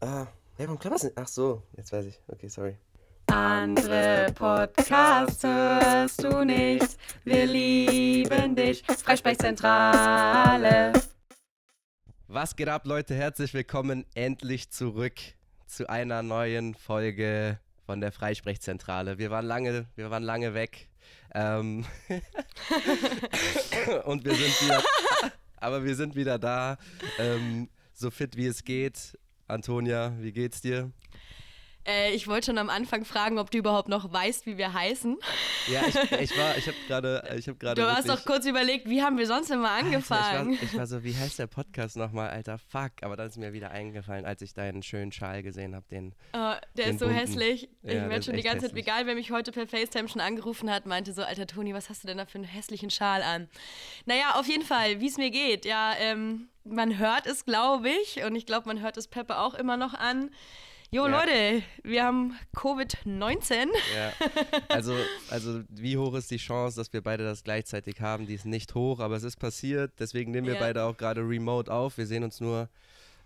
Ah, hey, warum klappt das nicht? Ach so, jetzt weiß ich. Okay, sorry. Andere Podcasts hörst du nicht. Wir lieben dich. Freisprechzentrale. Was geht ab, Leute? Herzlich willkommen endlich zurück zu einer neuen Folge von der Freisprechzentrale. Wir waren lange, wir waren lange weg. Ähm und wir sind wieder, aber wir sind wieder da, ähm, so fit wie es geht. Antonia, wie geht's dir? Äh, ich wollte schon am Anfang fragen, ob du überhaupt noch weißt, wie wir heißen. Ja, ich, ich war, ich habe gerade, ich habe gerade. Du hast doch kurz überlegt, wie haben wir sonst immer angefangen? ich, war, ich war so, wie heißt der Podcast nochmal, alter Fuck. Aber dann ist mir wieder eingefallen, als ich deinen schönen Schal gesehen habe, den. Oh, der den ist so bunten. hässlich. Ich ja, werde schon die ganze hässlich. Zeit, egal wer mich heute per FaceTime schon angerufen hat, meinte so, alter Toni, was hast du denn da für einen hässlichen Schal an? Naja, auf jeden Fall, wie es mir geht. Ja, ähm, man hört es, glaube ich, und ich glaube, man hört es Peppe auch immer noch an. Jo, ja. Leute, wir haben Covid-19. Ja. Also, also, wie hoch ist die Chance, dass wir beide das gleichzeitig haben? Die ist nicht hoch, aber es ist passiert. Deswegen nehmen wir ja. beide auch gerade remote auf. Wir sehen uns nur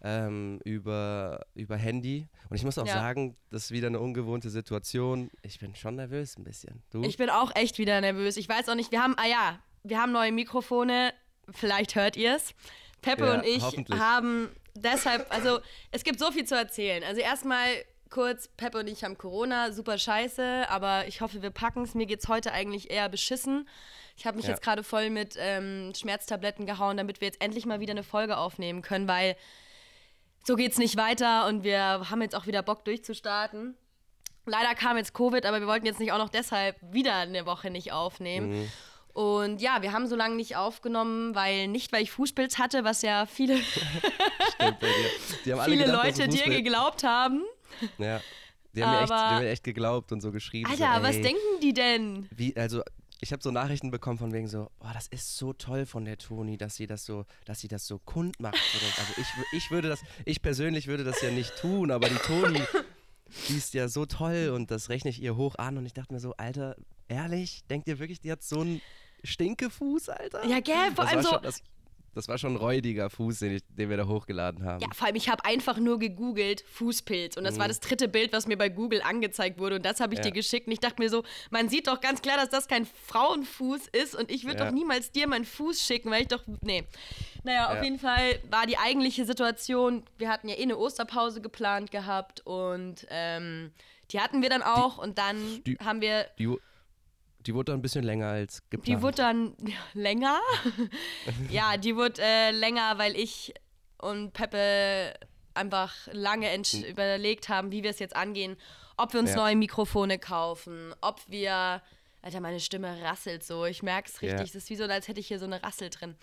ähm, über, über Handy. Und ich muss auch ja. sagen, das ist wieder eine ungewohnte Situation. Ich bin schon nervös ein bisschen. Du? Ich bin auch echt wieder nervös. Ich weiß auch nicht, wir haben, ah ja, wir haben neue Mikrofone. Vielleicht hört ihr es. Peppe ja, und ich haben deshalb, also es gibt so viel zu erzählen. Also erstmal kurz, Peppe und ich haben Corona, super scheiße, aber ich hoffe, wir packen es. Mir geht es heute eigentlich eher beschissen. Ich habe mich ja. jetzt gerade voll mit ähm, Schmerztabletten gehauen, damit wir jetzt endlich mal wieder eine Folge aufnehmen können, weil so geht es nicht weiter und wir haben jetzt auch wieder Bock durchzustarten. Leider kam jetzt Covid, aber wir wollten jetzt nicht auch noch deshalb wieder eine Woche nicht aufnehmen. Mhm. Und ja, wir haben so lange nicht aufgenommen, weil nicht, weil ich Fußpilz hatte, was ja viele, viele gedacht, Leute dir geglaubt haben. Ja. Die haben, mir echt, die haben mir echt geglaubt und so geschrieben. Alter, so, was denken die denn? Wie, also ich habe so Nachrichten bekommen von wegen so, oh, das ist so toll von der Toni, dass sie das so, dass sie das so kund macht. Also ich, ich würde das, ich persönlich würde das ja nicht tun, aber die Toni, die ist ja so toll und das rechne ich ihr hoch an und ich dachte mir so, Alter, ehrlich, denkt ihr wirklich, die hat so einen Stinkefuß, Alter? Ja, gell, vor allem so. Das, das, war schon ein räudiger Fuß, den, ich, den wir da hochgeladen haben. Ja, vor allem, ich habe einfach nur gegoogelt Fußpilz und das mhm. war das dritte Bild, was mir bei Google angezeigt wurde und das habe ich ja. dir geschickt und ich dachte mir so, man sieht doch ganz klar, dass das kein Frauenfuß ist und ich würde ja. doch niemals dir meinen Fuß schicken, weil ich doch, nee. Naja, auf ja. jeden Fall war die eigentliche Situation, wir hatten ja eh eine Osterpause geplant gehabt und ähm, die hatten wir dann auch die, und dann die, haben wir... Die, die wurde dann ein bisschen länger als geplant. Die wurde dann länger? ja, die wurde äh, länger, weil ich und Peppe einfach lange hm. überlegt haben, wie wir es jetzt angehen. Ob wir uns ja. neue Mikrofone kaufen, ob wir. Alter, meine Stimme rasselt so. Ich merke es richtig. Es ist wie so, als hätte ich hier so eine Rassel drin.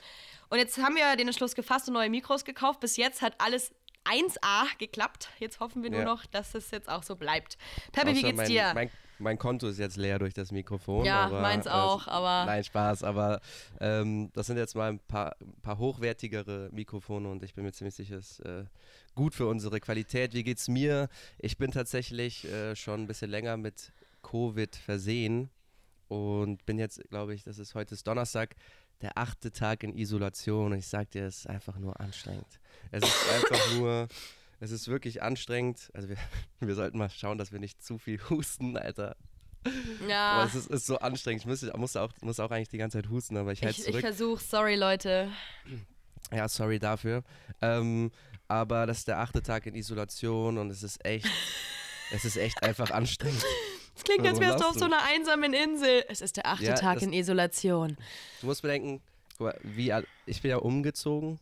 Und jetzt haben wir den Entschluss gefasst und neue Mikros gekauft. Bis jetzt hat alles 1A geklappt. Jetzt hoffen wir nur ja. noch, dass es jetzt auch so bleibt. Peppe, wie geht's mein, dir? Mein, mein Konto ist jetzt leer durch das Mikrofon. Ja, aber, meins äh, auch, aber. Nein, Spaß, aber ähm, das sind jetzt mal ein paar, ein paar hochwertigere Mikrofone und ich bin mir ziemlich sicher, es ist äh, gut für unsere Qualität. Wie geht's mir? Ich bin tatsächlich äh, schon ein bisschen länger mit Covid versehen und bin jetzt, glaube ich, das ist heute ist Donnerstag, der achte Tag in Isolation und ich sag dir, es ist einfach nur anstrengend. Es ist einfach nur es ist wirklich anstrengend. Also wir, wir sollten mal schauen, dass wir nicht zu viel husten, Alter. Ja. Aber es ist, ist so anstrengend. Ich muss, muss, auch, muss auch eigentlich die ganze Zeit husten, aber ich halte zurück. Ich versuche, sorry Leute. Ja, sorry dafür. Ähm, aber das ist der achte Tag in Isolation und es ist echt, es ist echt einfach anstrengend. Es klingt, als wärst du auf so einer einsamen Insel. Es ist der achte ja, Tag in Isolation. Du musst bedenken, wie, ich bin ja umgezogen.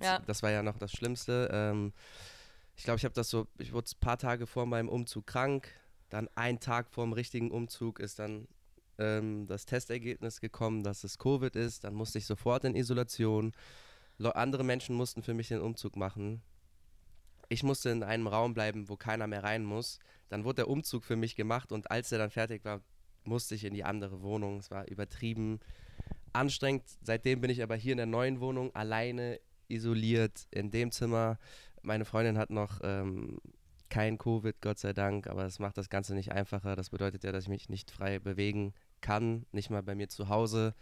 Ja. Das war ja noch das Schlimmste. Ähm, ich glaube, ich habe das so, ich wurde ein paar Tage vor meinem Umzug krank. Dann ein Tag vor dem richtigen Umzug ist dann ähm, das Testergebnis gekommen, dass es Covid ist. Dann musste ich sofort in Isolation. Le andere Menschen mussten für mich den Umzug machen. Ich musste in einem Raum bleiben, wo keiner mehr rein muss. Dann wurde der Umzug für mich gemacht und als er dann fertig war, musste ich in die andere Wohnung. Es war übertrieben anstrengend. Seitdem bin ich aber hier in der neuen Wohnung alleine isoliert in dem Zimmer meine Freundin hat noch ähm, kein Covid, Gott sei Dank, aber das macht das Ganze nicht einfacher. Das bedeutet ja, dass ich mich nicht frei bewegen kann, nicht mal bei mir zu Hause.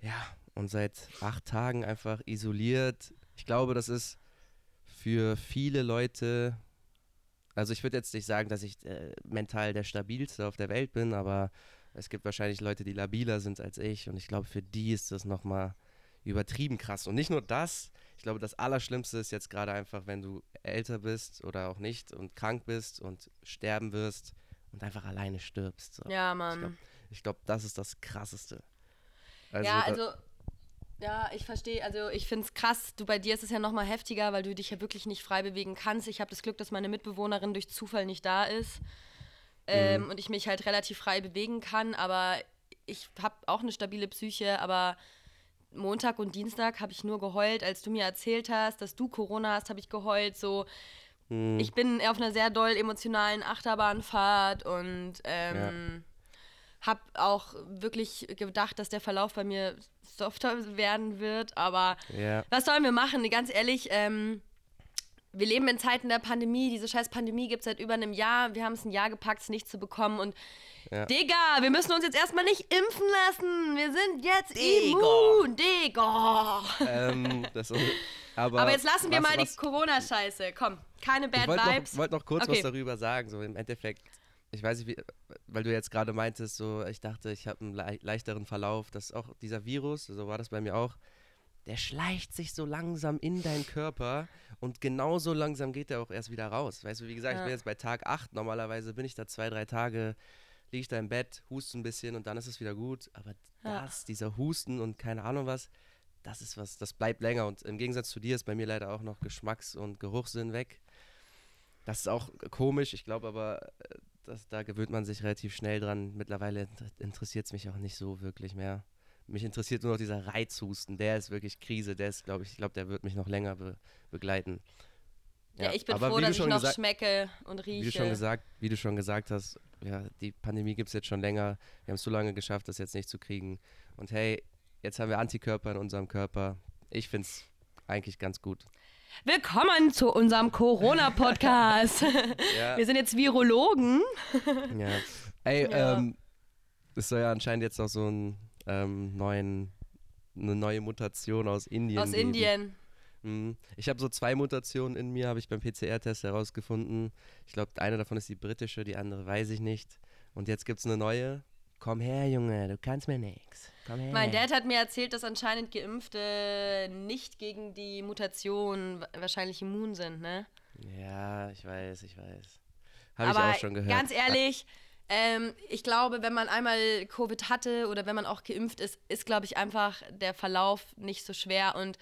Ja, und seit acht Tagen einfach isoliert. Ich glaube, das ist für viele Leute Also ich würde jetzt nicht sagen, dass ich äh, mental der stabilste auf der Welt bin, aber es gibt wahrscheinlich Leute, die labiler sind als ich und ich glaube, für die ist das nochmal übertrieben krass. Und nicht nur das, glaube, das Allerschlimmste ist jetzt gerade einfach, wenn du älter bist oder auch nicht und krank bist und sterben wirst und einfach alleine stirbst. So. Ja, Mann. Ich glaube, glaub, das ist das Krasseste. Also, ja, also, ja, ich verstehe. Also, ich finde es krass. Du, bei dir ist es ja nochmal heftiger, weil du dich ja wirklich nicht frei bewegen kannst. Ich habe das Glück, dass meine Mitbewohnerin durch Zufall nicht da ist ähm, mhm. und ich mich halt relativ frei bewegen kann. Aber ich habe auch eine stabile Psyche, aber Montag und Dienstag habe ich nur geheult, als du mir erzählt hast, dass du Corona hast, habe ich geheult. So, mhm. ich bin auf einer sehr doll emotionalen Achterbahnfahrt und ähm, ja. habe auch wirklich gedacht, dass der Verlauf bei mir softer werden wird. Aber ja. was sollen wir machen? Ganz ehrlich, ähm, wir leben in Zeiten der Pandemie. Diese scheiß Pandemie gibt es seit über einem Jahr. Wir haben es ein Jahr gepackt, es nicht zu bekommen. Und ja. Digga, wir müssen uns jetzt erstmal nicht impfen lassen. Wir sind jetzt Digga. immun. Digga. Ähm, das, aber, aber, jetzt lassen wir was, mal was, die Corona-Scheiße. Komm, keine Bad ich Vibes. Ich wollte noch kurz okay. was darüber sagen. So im Endeffekt, ich weiß nicht, wie, weil du jetzt gerade meintest, so ich dachte, ich habe einen le leichteren Verlauf. Das ist auch dieser Virus, so war das bei mir auch der schleicht sich so langsam in deinen Körper und genauso langsam geht er auch erst wieder raus. Weißt du, wie gesagt, ja. ich bin jetzt bei Tag 8, normalerweise bin ich da zwei, drei Tage liege ich da im Bett, huste ein bisschen und dann ist es wieder gut. Aber ja. das, dieser Husten und keine Ahnung was, das ist was, das bleibt länger. Und im Gegensatz zu dir ist bei mir leider auch noch Geschmacks- und Geruchssinn weg. Das ist auch komisch, ich glaube aber, äh, das, da gewöhnt man sich relativ schnell dran. Mittlerweile interessiert es mich auch nicht so wirklich mehr. Mich interessiert nur noch dieser Reizhusten. Der ist wirklich Krise. Der ist, glaube ich, ich glaube, der wird mich noch länger be begleiten. Ja, ja, ich bin froh, dass ich noch schmecke und rieche. Wie du schon gesagt, wie du schon gesagt hast, ja, die Pandemie gibt es jetzt schon länger. Wir haben es so lange geschafft, das jetzt nicht zu kriegen. Und hey, jetzt haben wir Antikörper in unserem Körper. Ich finde es eigentlich ganz gut. Willkommen zu unserem Corona-Podcast. ja. Wir sind jetzt Virologen. ja. Ey, ja. ähm, es soll ja anscheinend jetzt noch so ein ähm, neuen, eine neue Mutation aus Indien. Aus geben. Indien. Mhm. Ich habe so zwei Mutationen in mir, habe ich beim PCR-Test herausgefunden. Ich glaube, eine davon ist die britische, die andere weiß ich nicht. Und jetzt gibt es eine neue. Komm her, Junge, du kannst mir nichts. Komm her. Mein Dad hat mir erzählt, dass anscheinend Geimpfte nicht gegen die Mutation wahrscheinlich immun sind, ne? Ja, ich weiß, ich weiß. Habe ich auch schon gehört. Ganz ehrlich, ähm, ich glaube, wenn man einmal Covid hatte oder wenn man auch geimpft ist, ist, glaube ich, einfach der Verlauf nicht so schwer. Und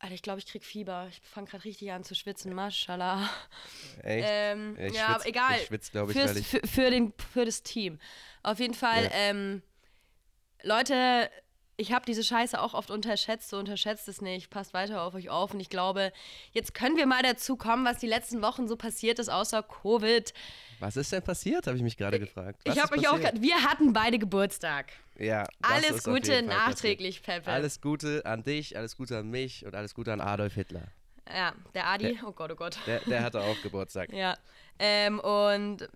Alter, ich glaube, ich krieg Fieber. Ich fange gerade richtig an zu schwitzen. Maschallah. Echt? Ähm, ja, ja schwitz, egal. Ich schwitze, glaube ich, Für's, ich für, für, den, für das Team. Auf jeden Fall, ja. ähm, Leute, ich habe diese Scheiße auch oft unterschätzt, so unterschätzt es nicht, passt weiter auf euch auf und ich glaube, jetzt können wir mal dazu kommen, was die letzten Wochen so passiert ist, außer Covid. Was ist denn passiert, habe ich mich gerade gefragt. Was ich habe mich auch wir hatten beide Geburtstag. Ja. Alles Gute nachträglich, Peppe. Alles Gute an dich, alles Gute an mich und alles Gute an Adolf Hitler. Ja, der Adi, der, oh Gott, oh Gott. Der, der hatte auch Geburtstag. ja. Ähm, und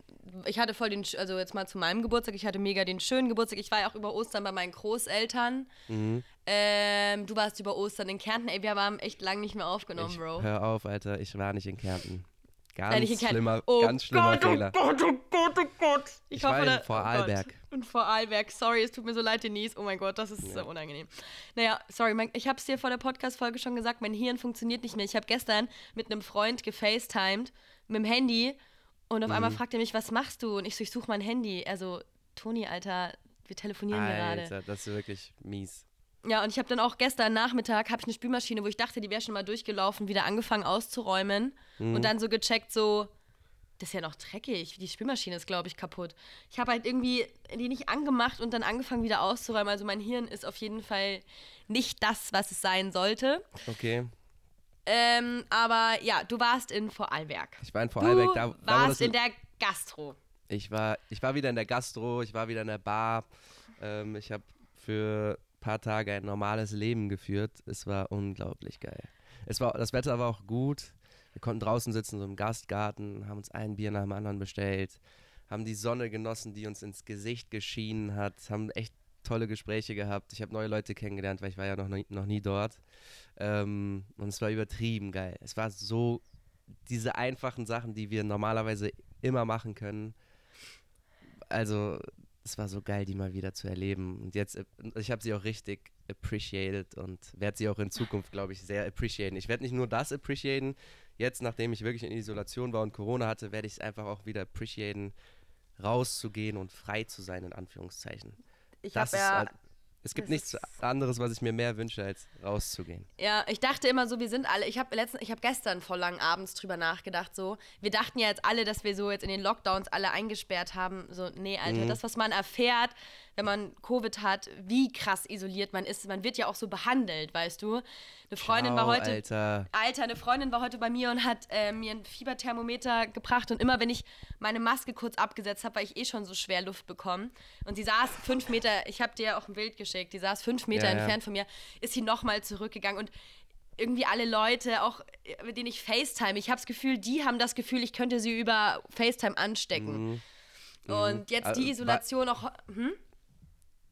ich hatte voll den, also jetzt mal zu meinem Geburtstag, ich hatte mega den schönen Geburtstag. Ich war ja auch über Ostern bei meinen Großeltern. Mhm. Ähm, du warst über Ostern in Kärnten. Ey, wir haben echt lange nicht mehr aufgenommen, ich, Bro. Hör auf, Alter, ich war nicht in Kärnten. Ganz Nein, schlimmer, oh ganz schlimmer Gott, oh Fehler. Oh Gott, oh Gott, oh Gott. Ich, ich war in Vorarlberg. Oh und Vorarlberg. Sorry, es tut mir so leid, Denise. Oh mein Gott, das ist ja. so unangenehm. Naja, sorry, mein, ich habe es dir vor der Podcast-Folge schon gesagt, mein Hirn funktioniert nicht mehr. Ich habe gestern mit einem Freund gefacetimed mit dem Handy und auf mhm. einmal fragt er mich, was machst du? Und ich so, ich suche mein Handy. Also, Toni, Alter, wir telefonieren Alter, gerade. das ist wirklich mies. Ja, und ich habe dann auch gestern Nachmittag habe ich eine Spülmaschine, wo ich dachte, die wäre schon mal durchgelaufen, wieder angefangen auszuräumen mhm. und dann so gecheckt, so das ist ja noch dreckig. Die Spülmaschine ist, glaube ich, kaputt. Ich habe halt irgendwie die nicht angemacht und dann angefangen wieder auszuräumen. Also mein Hirn ist auf jeden Fall nicht das, was es sein sollte. Okay. Ähm, aber ja, du warst in Vorarlberg. Ich war in Vorarlberg. Du da, da warst in der Gastro. Ich war, ich war wieder in der Gastro, ich war wieder in der Bar. Ähm, ich habe für paar Tage ein normales Leben geführt. Es war unglaublich geil. Es war, das Wetter war auch gut. Wir konnten draußen sitzen, so im Gastgarten, haben uns ein Bier nach dem anderen bestellt, haben die Sonne genossen, die uns ins Gesicht geschienen hat, haben echt tolle Gespräche gehabt. Ich habe neue Leute kennengelernt, weil ich war ja noch nie, noch nie dort. Ähm, und es war übertrieben geil. Es war so diese einfachen Sachen, die wir normalerweise immer machen können. Also, es war so geil, die mal wieder zu erleben. Und jetzt, äh, ich habe sie auch richtig appreciated und werde sie auch in Zukunft, glaube ich, sehr appreciaten. Ich werde nicht nur das appreciaten, jetzt, nachdem ich wirklich in Isolation war und Corona hatte, werde ich es einfach auch wieder appreciaten, rauszugehen und frei zu sein, in Anführungszeichen. Ich habe ja halt es gibt nichts anderes, was ich mir mehr wünsche, als rauszugehen. Ja, ich dachte immer so, wir sind alle. Ich habe letzten, ich habe gestern vor lang abends drüber nachgedacht. So, wir dachten ja jetzt alle, dass wir so jetzt in den Lockdowns alle eingesperrt haben. So, nee, Alter, mhm. das, was man erfährt, wenn man Covid hat, wie krass isoliert man ist. Man wird ja auch so behandelt, weißt du. Eine Freundin Ciao, war heute. Alter. Alter, eine Freundin war heute bei mir und hat äh, mir ein Fieberthermometer gebracht. Und immer wenn ich meine Maske kurz abgesetzt habe, weil ich eh schon so schwer Luft bekomme. Und sie saß fünf Meter, ich habe dir auch ein Bild geschickt, die saß fünf Meter ja, entfernt ja. von mir, ist sie nochmal zurückgegangen. Und irgendwie alle Leute, auch mit denen ich FaceTime, ich habe das Gefühl, die haben das Gefühl, ich könnte sie über FaceTime anstecken. Mhm. Und mhm. jetzt die Isolation auch. Hm?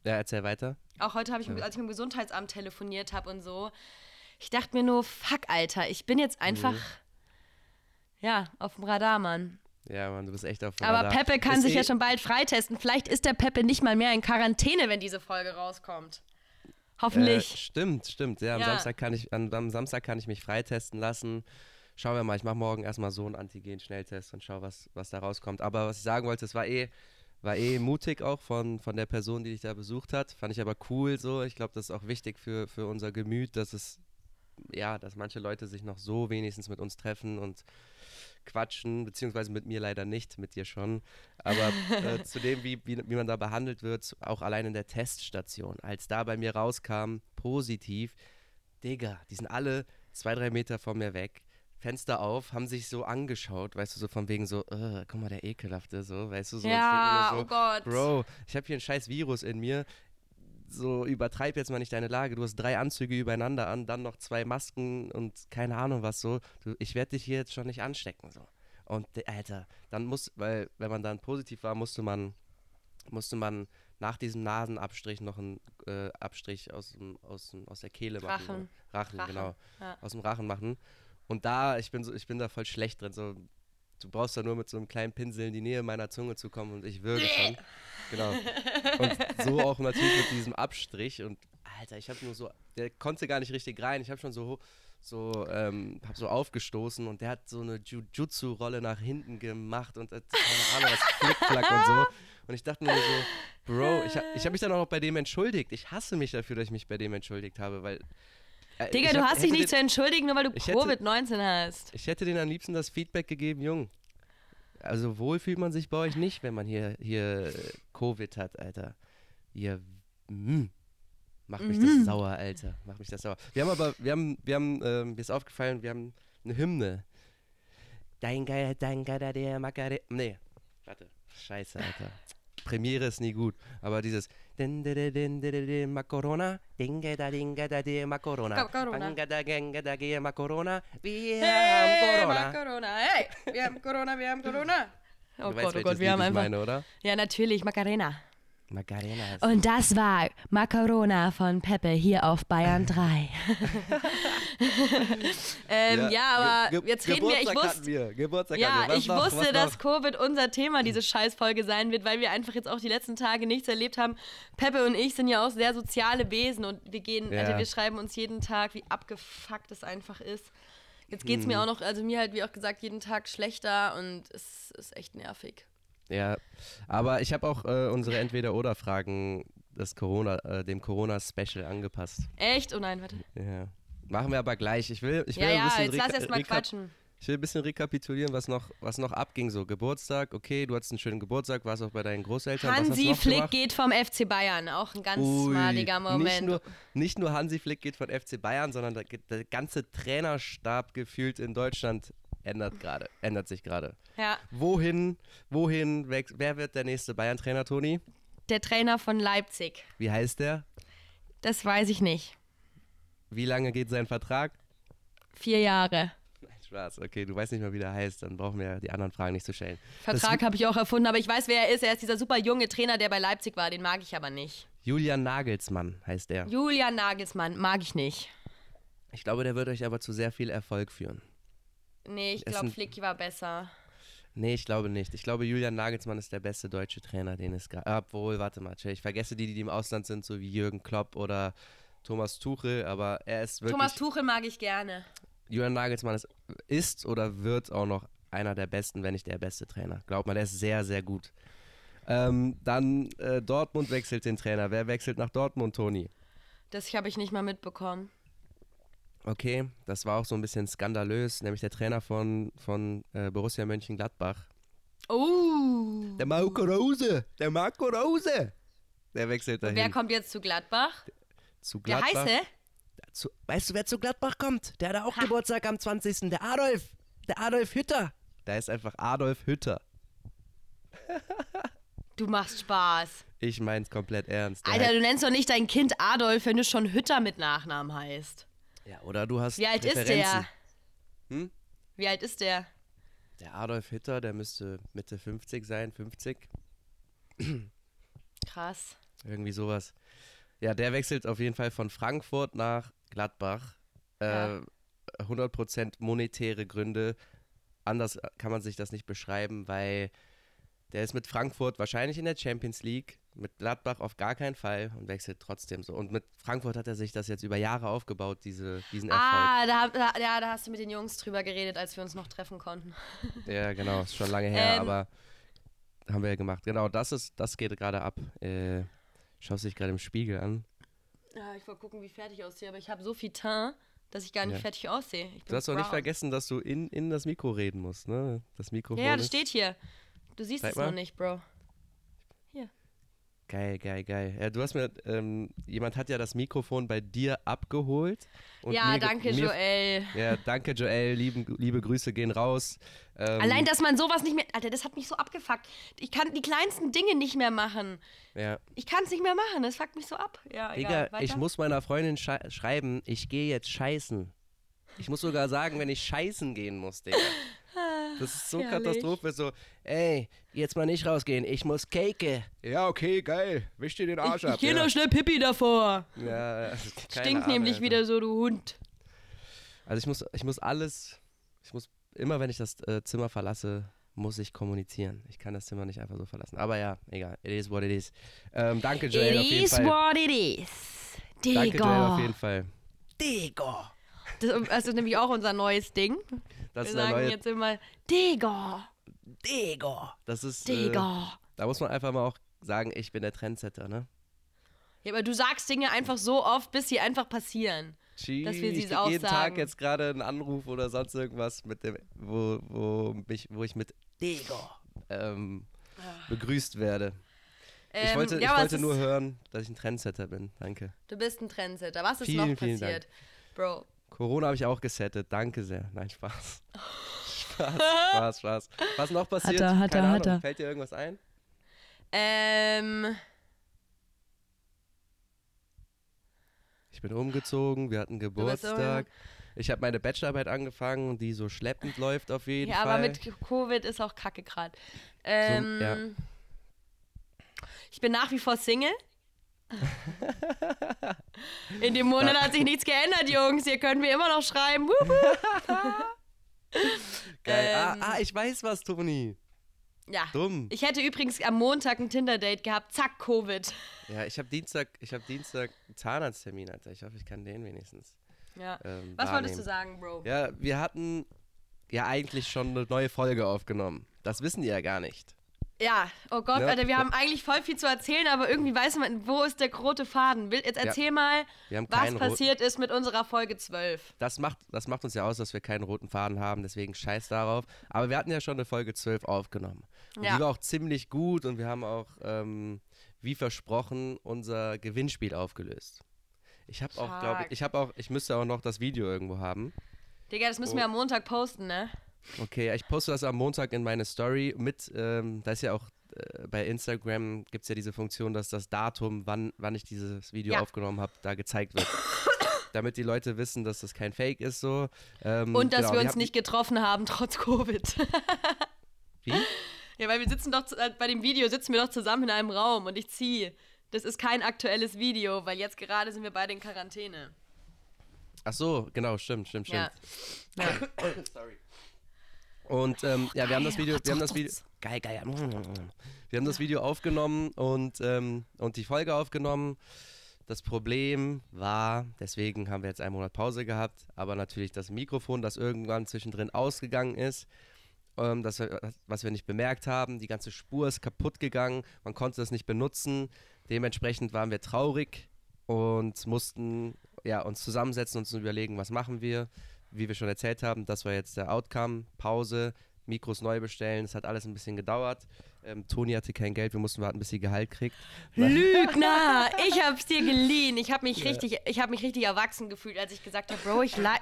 Ja, erzähl weiter. Auch heute habe ich, als ich mit dem Gesundheitsamt telefoniert habe und so, ich dachte mir nur, fuck, Alter, ich bin jetzt einfach, mhm. ja, auf dem Radar, Mann. Ja, Mann, du bist echt auf dem Aber Radar. Aber Peppe kann ist sich eh ja schon bald freitesten. Vielleicht ist der Peppe nicht mal mehr in Quarantäne, wenn diese Folge rauskommt. Hoffentlich. Äh, stimmt, stimmt. Ja, am, ja. Samstag kann ich, am, am Samstag kann ich mich freitesten lassen. Schauen wir mal, ich mache morgen erstmal so einen Antigen-Schnelltest und schau, was, was da rauskommt. Aber was ich sagen wollte, es war eh, war eh mutig auch von, von der Person, die dich da besucht hat. Fand ich aber cool so. Ich glaube, das ist auch wichtig für, für unser Gemüt, dass es, ja, dass manche Leute sich noch so wenigstens mit uns treffen und quatschen, beziehungsweise mit mir leider nicht, mit dir schon. Aber äh, zu dem, wie, wie, wie man da behandelt wird, auch allein in der Teststation, als da bei mir rauskam, positiv, Digga, die sind alle zwei, drei Meter von mir weg Fenster auf, haben sich so angeschaut, weißt du, so von wegen so, uh, guck mal, der Ekelhafte, so, weißt du, so. Ja, so, oh Gott. Bro, ich habe hier ein scheiß Virus in mir, so übertreib jetzt mal nicht deine Lage. Du hast drei Anzüge übereinander an, dann noch zwei Masken und keine Ahnung was so. Du, ich werde dich hier jetzt schon nicht anstecken, so. Und, Alter, dann muss, weil, wenn man dann positiv war, musste man, musste man nach diesem Nasenabstrich noch einen äh, Abstrich aus, dem, aus, dem, aus der Kehle machen. Rachen. Rachen, Rachen. genau. Ja. Aus dem Rachen machen. Und da, ich bin so, ich bin da voll schlecht drin. So, du brauchst da nur mit so einem kleinen Pinsel in die Nähe meiner Zunge zu kommen und ich würge schon. Genau. Und so auch natürlich mit diesem Abstrich. Und Alter, ich habe nur so, der konnte gar nicht richtig rein. Ich habe schon so, so, ähm, hab so aufgestoßen und der hat so eine Jujutsu-Rolle nach hinten gemacht und äh, keine Ahnung, was Flickflack und so. Und ich dachte mir so, Bro, ich, ich habe mich dann auch noch bei dem entschuldigt. Ich hasse mich dafür, dass ich mich bei dem entschuldigt habe, weil äh, Digga, du hab, hast dich nicht den, zu entschuldigen, nur weil du Covid-19 hast. Ich hätte denen am liebsten das Feedback gegeben, Jung. Also wohl fühlt man sich bei euch nicht, wenn man hier, hier Covid hat, Alter. Ihr, mh, macht mich mhm. das sauer, Alter. Macht mich das sauer. Wir haben aber, wir haben, wir haben, äh, mir ist aufgefallen, wir haben eine Hymne. Dein Geier, dein Geier, der Makare. Nee, warte. Scheiße, Alter. Premiere ist nie gut, aber dieses Macorona, Dinge da Dinge da de Macorona, Anga da Genga da Ge Macorona, wir haben Corona. Corona, hey, wir haben Corona, wir haben Corona. Oh Gott, oh Gott, wir haben einfach. Meine, oder? Ja, natürlich, Macarena. Macarena Und das war Macarona von Peppe hier auf Bayern 3. ähm, ja, ja, aber Ge jetzt reden wir, ich wusste, wir. Geburtstag ja, ich noch, wusste, dass Covid unser Thema diese Scheißfolge sein wird, weil wir einfach jetzt auch die letzten Tage nichts erlebt haben. Peppe und ich sind ja auch sehr soziale Wesen und wir gehen, ja. also wir schreiben uns jeden Tag, wie abgefuckt es einfach ist. Jetzt geht es hm. mir auch noch, also mir halt, wie auch gesagt, jeden Tag schlechter und es ist echt nervig. Ja, aber ich habe auch äh, unsere Entweder-Oder-Fragen Corona, äh, dem Corona-Special angepasst. Echt? Oh nein, warte. Ja. Machen wir aber gleich. Ich will, ich will ja, ein bisschen jetzt lass erst mal quatschen. Ich will ein bisschen rekapitulieren, was noch, was noch abging. So, Geburtstag, okay, du hattest einen schönen Geburtstag, warst auch bei deinen Großeltern. Hansi Flick gemacht? geht vom FC Bayern, auch ein ganz Ui, maliger Moment. Nicht nur, nicht nur Hansi Flick geht vom FC Bayern, sondern der, der ganze Trainerstab gefühlt in Deutschland ändert gerade, ändert sich gerade. Ja. Wohin, wohin, wer wird der nächste Bayern-Trainer, Toni? Der Trainer von Leipzig. Wie heißt der? Das weiß ich nicht. Wie lange geht sein Vertrag? Vier Jahre. Spaß, okay, du weißt nicht mal, wie der heißt, dann brauchen wir die anderen Fragen nicht zu stellen. Vertrag habe ich auch erfunden, aber ich weiß, wer er ist. Er ist dieser super junge Trainer, der bei Leipzig war, den mag ich aber nicht. Julian Nagelsmann heißt der. Julian Nagelsmann, mag ich nicht. Ich glaube, der wird euch aber zu sehr viel Erfolg führen. Nee, ich glaube, Flick war besser. Nee, ich glaube nicht. Ich glaube, Julian Nagelsmann ist der beste deutsche Trainer, den es gab. Obwohl, warte mal, ich vergesse die, die im Ausland sind, so wie Jürgen Klopp oder Thomas Tuchel, aber er ist wirklich. Thomas Tuchel mag ich gerne. Julian Nagelsmann ist, ist oder wird auch noch einer der besten, wenn nicht der beste Trainer. Glaub mal, der ist sehr, sehr gut. Ähm, dann äh, Dortmund wechselt den Trainer. Wer wechselt nach Dortmund, Toni? Das habe ich nicht mal mitbekommen. Okay, das war auch so ein bisschen skandalös, nämlich der Trainer von, von äh, Borussia Mönchengladbach. Oh. Der Marco Rose, der Marco Rose. Der wechselt dahin. wer kommt jetzt zu Gladbach? Zu Gladbach. Der heiße? Zu, weißt du, wer zu Gladbach kommt? Der hat auch ha. Geburtstag am 20. Der Adolf. Der Adolf Hütter. Der ist einfach Adolf Hütter. Du machst Spaß. Ich mein's komplett ernst. Alter, du nennst doch nicht dein Kind Adolf, wenn du schon Hütter mit Nachnamen heißt. Ja, oder du hast. Wie alt ist der? Hm? Wie alt ist der? Der Adolf Hitler, der müsste Mitte 50 sein, 50. Krass. Irgendwie sowas. Ja, der wechselt auf jeden Fall von Frankfurt nach Gladbach. Ja. Äh, 100% monetäre Gründe. Anders kann man sich das nicht beschreiben, weil der ist mit Frankfurt wahrscheinlich in der Champions League, mit Gladbach auf gar keinen Fall und wechselt trotzdem so. Und mit Frankfurt hat er sich das jetzt über Jahre aufgebaut, diese, diesen Erfolg. Ah, da, da, ja, da hast du mit den Jungs drüber geredet, als wir uns noch treffen konnten. Ja, genau, ist schon lange her, ähm, aber haben wir ja gemacht. Genau, das ist, das geht gerade ab. Äh, schaust dich gerade im Spiegel an. Ja, ich wollte gucken, wie fertig ich aussehe, aber ich habe so viel Teint, dass ich gar nicht ja. fertig aussehe. du hast doch nicht vergessen, dass du in, in das Mikro reden musst, ne? Das Mikrofon. Ja, das steht hier. Du siehst Zeig es mal. noch nicht, Bro. Hier. Geil, geil, geil. Ja, du hast mir, ähm, jemand hat ja das Mikrofon bei dir abgeholt. ja, danke, mir, Joel. Ja, danke, Joel. Lieben, liebe Grüße gehen raus. Ähm, Allein, dass man sowas nicht mehr. Alter, das hat mich so abgefuckt. Ich kann die kleinsten Dinge nicht mehr machen. Ja. Ich kann es nicht mehr machen. Das fuckt mich so ab. Ja, Digga, egal, ich muss meiner Freundin schreiben, ich gehe jetzt scheißen. Ich muss sogar sagen, wenn ich scheißen gehen muss, Digga. Das ist so Herrlich. Katastrophe. So, ey, jetzt mal nicht rausgehen, ich muss Cake. Ja, okay, geil. Wisch dir den Arsch ich, ab. Ich geh ja. noch schnell Pipi davor. Ja, Stinkt Ahnung, nämlich Alter. wieder so, du Hund. Also ich muss, ich muss alles, ich muss, immer wenn ich das äh, Zimmer verlasse, muss ich kommunizieren. Ich kann das Zimmer nicht einfach so verlassen. Aber ja, egal. It is what it is. Ähm, danke, Joel, it auf jeden Fall. It is what it is. Digga. Danke, Joel, auf jeden Fall. Digga. Das ist nämlich auch unser neues Ding. Das Wir sagen neue... jetzt immer Digga. Digga. Das ist. Digga. Äh, da muss man einfach mal auch sagen, ich bin der Trendsetter, ne? Ja, aber du sagst Dinge einfach so oft, bis sie einfach passieren. Jeez, dass wir sie auch jeden sagen. Tag jetzt gerade einen Anruf oder sonst irgendwas, mit dem, wo, wo, mich, wo ich mit Digga ähm, ah. begrüßt werde. Ähm, ich wollte, ja, ich wollte nur hören, dass ich ein Trendsetter bin. Danke. Du bist ein Trendsetter. Was ist vielen, noch passiert? Bro, Corona habe ich auch gesettet. Danke sehr. Nein, Spaß. Spaß, Spaß, Spaß. Was noch passiert? Hat er, hat Keine er, hat er. Fällt dir irgendwas ein? Ähm. Ich bin umgezogen, wir hatten Geburtstag. Ich habe meine Bachelorarbeit angefangen, die so schleppend läuft auf jeden ja, Fall. Ja, aber mit Covid ist auch kacke gerade. Ähm, so, ja. Ich bin nach wie vor Single. In dem Monat hat sich nichts geändert, Jungs. Ihr könnt mir immer noch schreiben. Geil. Ah, ähm, ah, ah, ich weiß was, Toni. Ja. Dumm. Ich hätte übrigens am Montag ein Tinder-Date gehabt. Zack, Covid. Ja, ich habe Dienstag, ich habe Dienstag einen Zahnarzttermin, Alter. Ich hoffe, ich kann den wenigstens. Ja. Ähm, was wolltest du sagen, Bro? Ja, wir hatten ja eigentlich schon eine neue Folge aufgenommen. Das wissen die ja gar nicht. Ja, oh Gott, ja. Alter, wir haben eigentlich voll viel zu erzählen, aber irgendwie weiß man, wo ist der rote Faden? Jetzt erzähl ja. mal, was passiert ist mit unserer Folge 12. Das macht, das macht uns ja aus, dass wir keinen roten Faden haben, deswegen scheiß darauf. Aber wir hatten ja schon eine Folge 12 aufgenommen. Und ja. die war auch ziemlich gut und wir haben auch, ähm, wie versprochen, unser Gewinnspiel aufgelöst. Ich habe auch, glaube ich, ich habe auch, ich müsste auch noch das Video irgendwo haben. Digga, das müssen oh. wir am Montag posten, ne? Okay, ich poste das am Montag in meine Story mit, ähm, da ist ja auch äh, bei Instagram gibt es ja diese Funktion, dass das Datum, wann, wann ich dieses Video ja. aufgenommen habe, da gezeigt wird. Damit die Leute wissen, dass das kein Fake ist so. Ähm, Und dass genau, wir uns nicht getroffen haben, trotz Covid. Wie? Ja, weil wir sitzen doch, äh, bei dem Video sitzen wir doch zusammen in einem Raum und ich ziehe. Das ist kein aktuelles Video, weil jetzt gerade sind wir beide in Quarantäne. Ach so, genau, stimmt, stimmt, stimmt. Ja. ja. Sorry. Und ähm, ja, wir haben das Video, wir haben das Video, geil, geil, wir haben das Video aufgenommen und, ähm, und die Folge aufgenommen. Das Problem war, deswegen haben wir jetzt einen Monat Pause gehabt, aber natürlich das Mikrofon, das irgendwann zwischendrin ausgegangen ist, ähm, das, was wir nicht bemerkt haben. Die ganze Spur ist kaputt gegangen, man konnte das nicht benutzen. Dementsprechend waren wir traurig und mussten ja, uns zusammensetzen und uns überlegen, was machen wir. Wie wir schon erzählt haben, das war jetzt der Outcome. Pause, Mikros neu bestellen. Es hat alles ein bisschen gedauert. Ähm, Toni hatte kein Geld, wir mussten warten, bis sie Gehalt kriegt. Lügner! Ich hab's dir geliehen. Ich habe mich richtig, ich habe mich richtig erwachsen gefühlt, als ich gesagt habe, Bro, ich leih,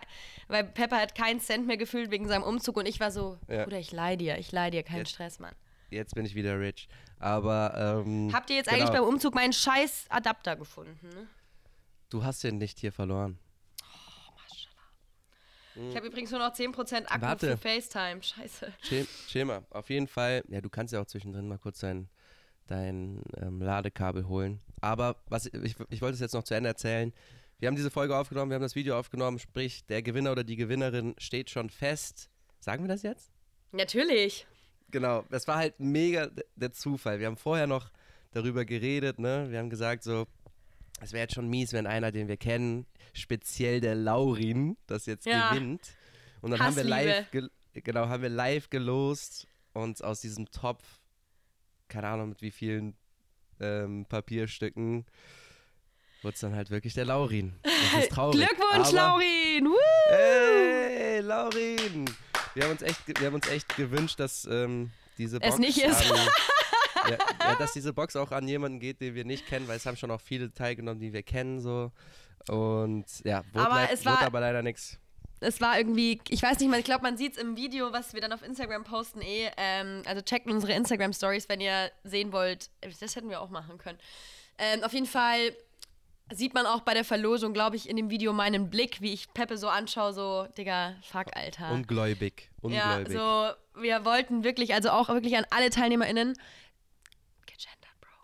weil Pepper hat keinen Cent mehr gefühlt wegen seinem Umzug und ich war so, ja. Bruder, ich leih dir, ich leih dir, keinen jetzt, Stress, Mann. Jetzt bin ich wieder rich. Aber ähm, habt ihr jetzt genau. eigentlich beim Umzug meinen scheiß Adapter gefunden? Ne? Du hast den nicht hier verloren. Ich habe übrigens nur noch 10% Akku Warte. für FaceTime. Scheiße. Chill, chill mal. Auf jeden Fall, ja, du kannst ja auch zwischendrin mal kurz dein, dein ähm, Ladekabel holen. Aber was ich, ich wollte es jetzt noch zu Ende erzählen. Wir haben diese Folge aufgenommen, wir haben das Video aufgenommen, sprich, der Gewinner oder die Gewinnerin steht schon fest. Sagen wir das jetzt? Natürlich. Genau, das war halt mega der Zufall. Wir haben vorher noch darüber geredet, ne? Wir haben gesagt, so, es wäre jetzt schon mies, wenn einer, den wir kennen, speziell der Laurin, das jetzt ja. gewinnt. Und dann haben wir live, genau, haben wir live gelost und aus diesem Topf, keine Ahnung mit wie vielen ähm, Papierstücken, wurde es dann halt wirklich der Laurin. Das ist traurig. Glückwunsch, Aber, Laurin! Woo! Hey, Laurin! Wir haben uns echt, wir haben uns echt gewünscht, dass ähm, diese Box es nicht ist. Ja, ja, dass diese Box auch an jemanden geht, den wir nicht kennen, weil es haben schon auch viele teilgenommen, die wir kennen, so. Und ja, wurde, aber leid, es war, aber leider nichts. Es war irgendwie, ich weiß nicht mal, ich glaube, man sieht es im Video, was wir dann auf Instagram posten, eh. Ähm, also checkt unsere Instagram-Stories, wenn ihr sehen wollt. Das hätten wir auch machen können. Ähm, auf jeden Fall sieht man auch bei der Verlosung, glaube ich, in dem Video meinen Blick, wie ich Peppe so anschaue, so, Digga, fuck, Alter. Ungläubig. Ungläubig. Ja, so, wir wollten wirklich, also auch wirklich an alle TeilnehmerInnen,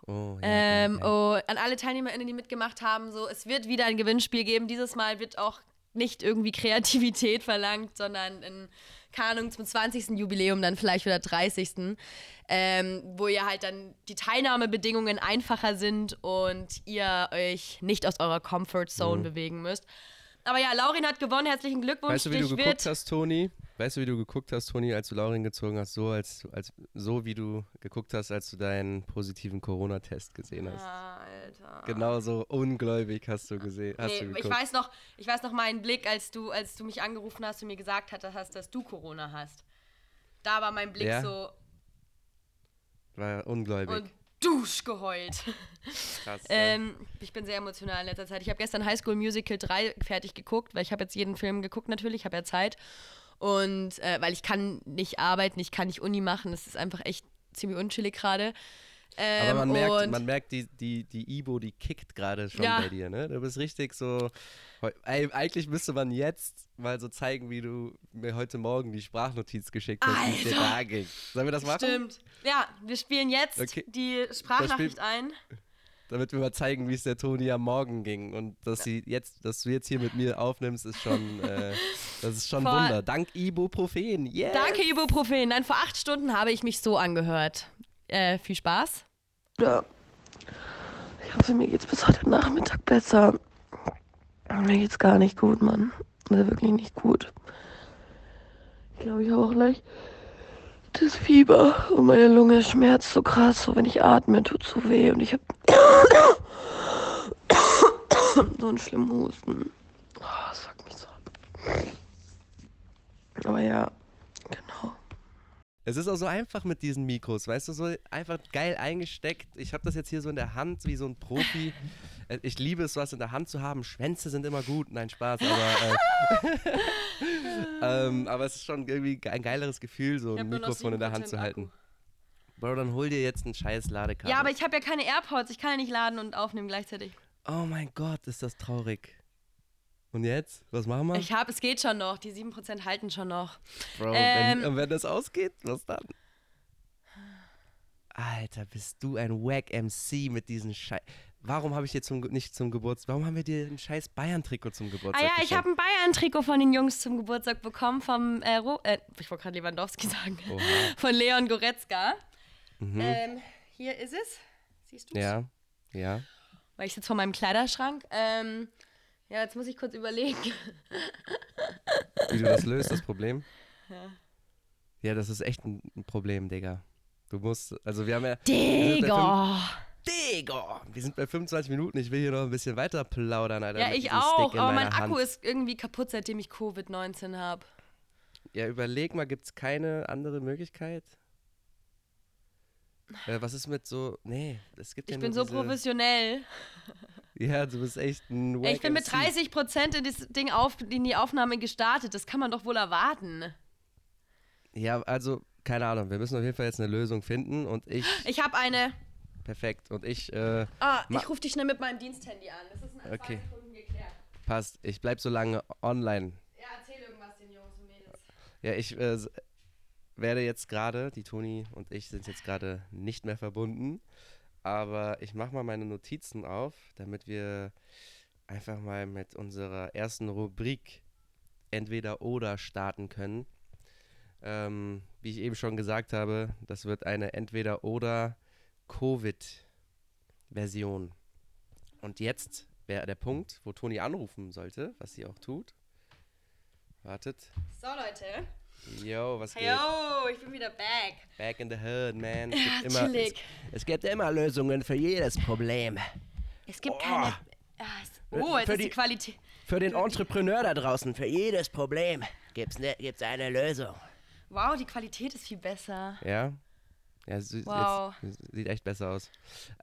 Oh, ja, ähm, ja. Oh, an alle TeilnehmerInnen, die mitgemacht haben, so, es wird wieder ein Gewinnspiel geben. Dieses Mal wird auch nicht irgendwie Kreativität verlangt, sondern in, keine Ahnung, zum 20. Jubiläum dann vielleicht wieder 30. Ähm, wo ihr halt dann die Teilnahmebedingungen einfacher sind und ihr euch nicht aus eurer Comfort Zone mhm. bewegen müsst. Aber ja, Laurin hat gewonnen. Herzlichen Glückwunsch. Weißt du, wie du geguckt hast, Toni? Weißt du, wie du geguckt hast, Toni, als du Laurin gezogen hast? So, als, als, so wie du geguckt hast, als du deinen positiven Corona-Test gesehen hast. Alter. Genau so ungläubig hast du gesehen. Hast nee, du ich weiß noch, ich weiß noch meinen Blick, als du, als du mich angerufen hast und mir gesagt hast, dass du Corona hast. Da war mein Blick ja? so. War ungläubig. Und Dusch geheult. Krass. ähm, ich bin sehr emotional in letzter Zeit. Ich habe gestern High School Musical 3 fertig geguckt, weil ich habe jetzt jeden Film geguckt natürlich, ich habe ja Zeit. Und äh, weil ich kann nicht arbeiten, ich kann nicht Uni machen, das ist einfach echt ziemlich unchillig gerade. Ähm, Aber man merkt, man merkt die, die, die Ibo, die kickt gerade schon ja. bei dir, ne? Du bist richtig so. Eigentlich müsste man jetzt mal so zeigen, wie du mir heute Morgen die Sprachnotiz geschickt hast, wie es dir da ging. Sollen wir das machen? Stimmt. Ja, wir spielen jetzt okay. die Sprachnachricht ein. Damit wir mal zeigen, wie es der Toni am Morgen ging. Und dass, sie jetzt, dass du jetzt hier mit mir aufnimmst, ist schon, äh, das ist schon vor, Wunder. Dank Ibuprofen. Yes. Danke, Ibuprofen. Nein, vor acht Stunden habe ich mich so angehört. Äh, viel Spaß. Ja. Ich hoffe, mir geht's bis heute Nachmittag besser. Mir geht's gar nicht gut, Mann. Also wirklich nicht gut. Ich glaube, ich habe auch gleich das Fieber und meine Lunge schmerzt so krass. So, wenn ich atme, tut so weh. Und ich habe so einen schlimmen Husten. Oh, das fuckt mich so ab. Aber ja. Es ist auch so einfach mit diesen Mikros, weißt du, so einfach geil eingesteckt. Ich habe das jetzt hier so in der Hand wie so ein Profi. Äh, ich liebe es, was in der Hand zu haben. Schwänze sind immer gut. Nein, Spaß, aber, äh, ähm, aber es ist schon irgendwie ein geileres Gefühl, so ein Mikrofon in der Hand zu halten. Bro, dann hol dir jetzt ein scheiß Ladekabel. Ja, aber ich habe ja keine AirPods. Ich kann ja nicht laden und aufnehmen gleichzeitig. Oh mein Gott, ist das traurig. Und jetzt? Was machen wir? Ich habe, es geht schon noch. Die 7% halten schon noch. Bro, ähm, wenn, und wenn das ausgeht, was dann? Alter, bist du ein Wack MC mit diesen Scheiß. Warum habe ich dir zum, nicht zum Geburtstag, warum haben wir dir ein scheiß Bayern-Trikot zum Geburtstag Ah ja, ich habe ein Bayern-Trikot von den Jungs zum Geburtstag bekommen vom, äh, äh, ich wollte gerade Lewandowski sagen, Oha. von Leon Goretzka. Mhm. Ähm, hier ist es, siehst du es? Ja, ja. Weil ich sitze vor meinem Kleiderschrank. Ähm, ja, jetzt muss ich kurz überlegen. Wie du das löst, das Problem? Ja. Ja, das ist echt ein Problem, Digga. Du musst, also wir haben ja. Digga! Digga! Wir sind bei 25 Minuten, ich will hier noch ein bisschen weiter plaudern, Alter. Ja, ich auch, aber mein Akku Hand. ist irgendwie kaputt, seitdem ich Covid-19 habe. Ja, überleg mal, gibt es keine andere Möglichkeit? Äh, was ist mit so. Nee, es gibt ich ja Ich bin so professionell. Ja, du bist echt ein Wack Ich bin mit 30 Prozent in, Ding auf, in die Aufnahme gestartet. Das kann man doch wohl erwarten. Ja, also, keine Ahnung. Wir müssen auf jeden Fall jetzt eine Lösung finden und ich. Ich habe eine. Perfekt. Und ich. Äh, ah, ich rufe dich schnell mit meinem Diensthandy an. Das ist in okay. zwei Sekunden geklärt. Passt. Ich bleib so lange online. Ja, erzähl irgendwas den Jungs und Mädels. Ja, ich äh, werde jetzt gerade, die Toni und ich sind jetzt gerade nicht mehr verbunden. Aber ich mache mal meine Notizen auf, damit wir einfach mal mit unserer ersten Rubrik entweder oder starten können. Ähm, wie ich eben schon gesagt habe, das wird eine entweder oder Covid-Version. Und jetzt wäre der Punkt, wo Toni anrufen sollte, was sie auch tut. Wartet. So, Leute. Yo, was geht? Yo, ich bin wieder back. Back in the hood, man. Es gibt, immer, es, es, gibt immer Lösungen für jedes Problem. Es gibt oh. keine. Oh, jetzt für ist die, die Qualität. Für den Entrepreneur da draußen, für jedes Problem gibt es ne, gibt's eine Lösung. Wow, die Qualität ist viel besser. Ja. Ja, sie, wow. Jetzt, sieht echt besser aus.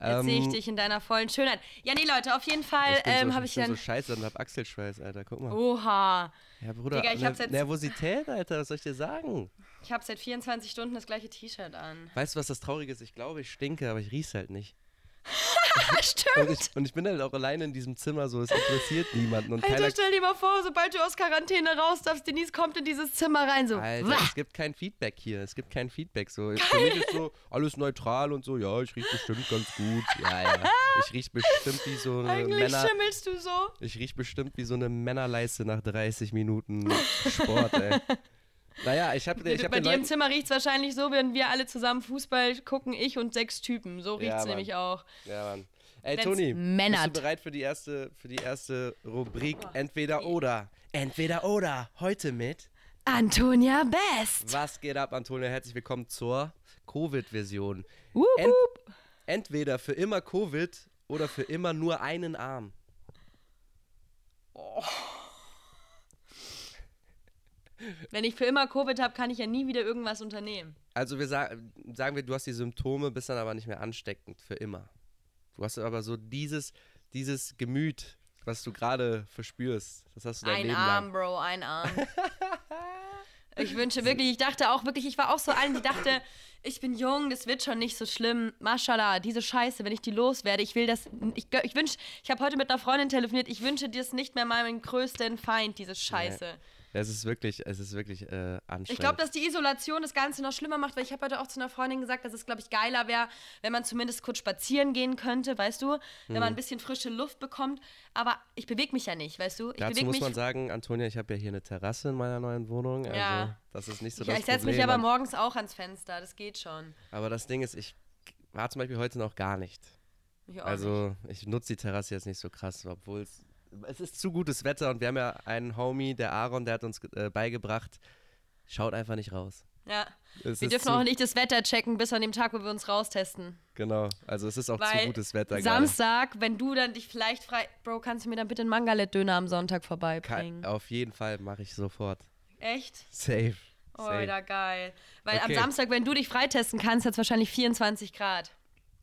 Jetzt ähm, sehe ich dich in deiner vollen Schönheit. Ja, nee, Leute, auf jeden Fall ähm, so, habe ich, ich dann. Ich so scheiße und hab Achselschweiß, Alter. Guck mal. Oha. Ja, Bruder, Digga, ich ne, seit Nervosität, Alter, was soll ich dir sagen? Ich habe seit 24 Stunden das gleiche T-Shirt an. Weißt du, was das Traurige ist? Ich glaube, ich stinke, aber ich riech's halt nicht. Stimmt. Und ich, und ich, bin halt auch alleine in diesem Zimmer, so es interessiert niemanden. Und Alter, stell dir mal vor, sobald du aus Quarantäne raus darfst, Denise kommt in dieses Zimmer rein, so. Alter, Wah! es gibt kein Feedback hier. Es gibt kein Feedback. So. Für mich ist so alles neutral und so, ja, ich riech bestimmt ganz gut. Ja, ja. Ich riech bestimmt wie so eine Eigentlich Männer. schimmelst du so. Ich riech bestimmt wie so eine Männerleiste nach 30 Minuten Sport, ey. Naja, ich habe. Ich hab Bei dir im Zimmer riecht es wahrscheinlich so, wenn wir alle zusammen Fußball gucken, ich und sechs Typen. So riecht es ja, nämlich auch. Ja, Mann. Ey, Toni, bist du bereit für die erste, für die erste Rubrik oh. Entweder oder? Entweder oder. Heute mit Antonia Best. Was geht ab, Antonia? Herzlich willkommen zur Covid-Version. Ent entweder für immer Covid oder für immer nur einen Arm. Oh. Wenn ich für immer Covid habe, kann ich ja nie wieder irgendwas unternehmen. Also wir sagen, sagen wir, du hast die Symptome, bist dann aber nicht mehr ansteckend für immer. Du hast aber so dieses, dieses Gemüt, was du gerade verspürst. Das hast du dein ein Leben Arm, lang. Bro, ein Arm. ich wünsche wirklich, ich dachte auch wirklich, ich war auch so ein, die dachte, ich bin jung, das wird schon nicht so schlimm. Mashallah, diese Scheiße, wenn ich die loswerde, ich will das, ich, ich wünsche, ich habe heute mit einer Freundin telefoniert, ich wünsche dir es nicht mehr meinem größten Feind, diese Scheiße. Nee. Es ist wirklich, es ist wirklich äh, anstrengend. Ich glaube, dass die Isolation das Ganze noch schlimmer macht, weil ich habe heute auch zu einer Freundin gesagt, dass es, glaube ich, geiler wäre, wenn man zumindest kurz spazieren gehen könnte, weißt du? Wenn mhm. man ein bisschen frische Luft bekommt. Aber ich bewege mich ja nicht, weißt du? Ich Dazu muss man sagen, Antonia, ich habe ja hier eine Terrasse in meiner neuen Wohnung. Also ja. das ist nicht so ich, das Ich setze mich aber morgens auch ans Fenster, das geht schon. Aber das Ding ist, ich war zum Beispiel heute noch gar nicht. Ich also nicht. ich nutze die Terrasse jetzt nicht so krass, obwohl es es ist zu gutes Wetter und wir haben ja einen Homie, der Aaron, der hat uns äh, beigebracht, schaut einfach nicht raus. Ja. Es wir dürfen auch nicht das Wetter checken bis an dem Tag, wo wir uns raustesten. Genau, also es ist auch Weil zu gutes Wetter. Samstag, gerade. wenn du dann dich vielleicht frei. Bro, kannst du mir dann bitte einen Mangalet-Döner am Sonntag vorbeibringen? Kann, auf jeden Fall mache ich sofort. Echt? Safe. Oh, da geil. Weil okay. am Samstag, wenn du dich freitesten kannst, hat es wahrscheinlich 24 Grad.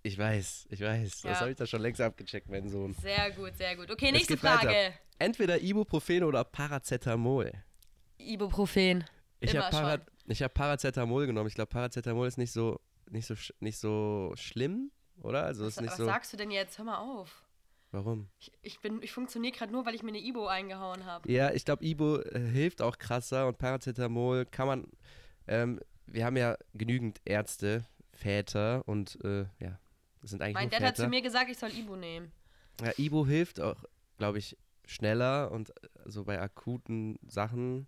Ich weiß, ich weiß. Ja. Das habe ich da schon längst abgecheckt, mein Sohn. Sehr gut, sehr gut. Okay, nächste Frage. Weiter. Entweder Ibuprofen oder Paracetamol. Ibuprofen. Ich habe Para hab Paracetamol genommen. Ich glaube, Paracetamol ist nicht so, nicht so, nicht so schlimm, oder? Also was, ist nicht was so sagst du denn jetzt? Hör mal auf. Warum? Ich, ich, ich funktioniere gerade nur, weil ich mir eine Ibo eingehauen habe. Ja, ich glaube, Ibo äh, hilft auch krasser und Paracetamol kann man. Ähm, wir haben ja genügend Ärzte, Väter und äh, ja, das sind eigentlich Mein Dad hat zu mir gesagt, ich soll Ibu nehmen. Ja, Ibo hilft auch, glaube ich, schneller und äh, so bei akuten Sachen.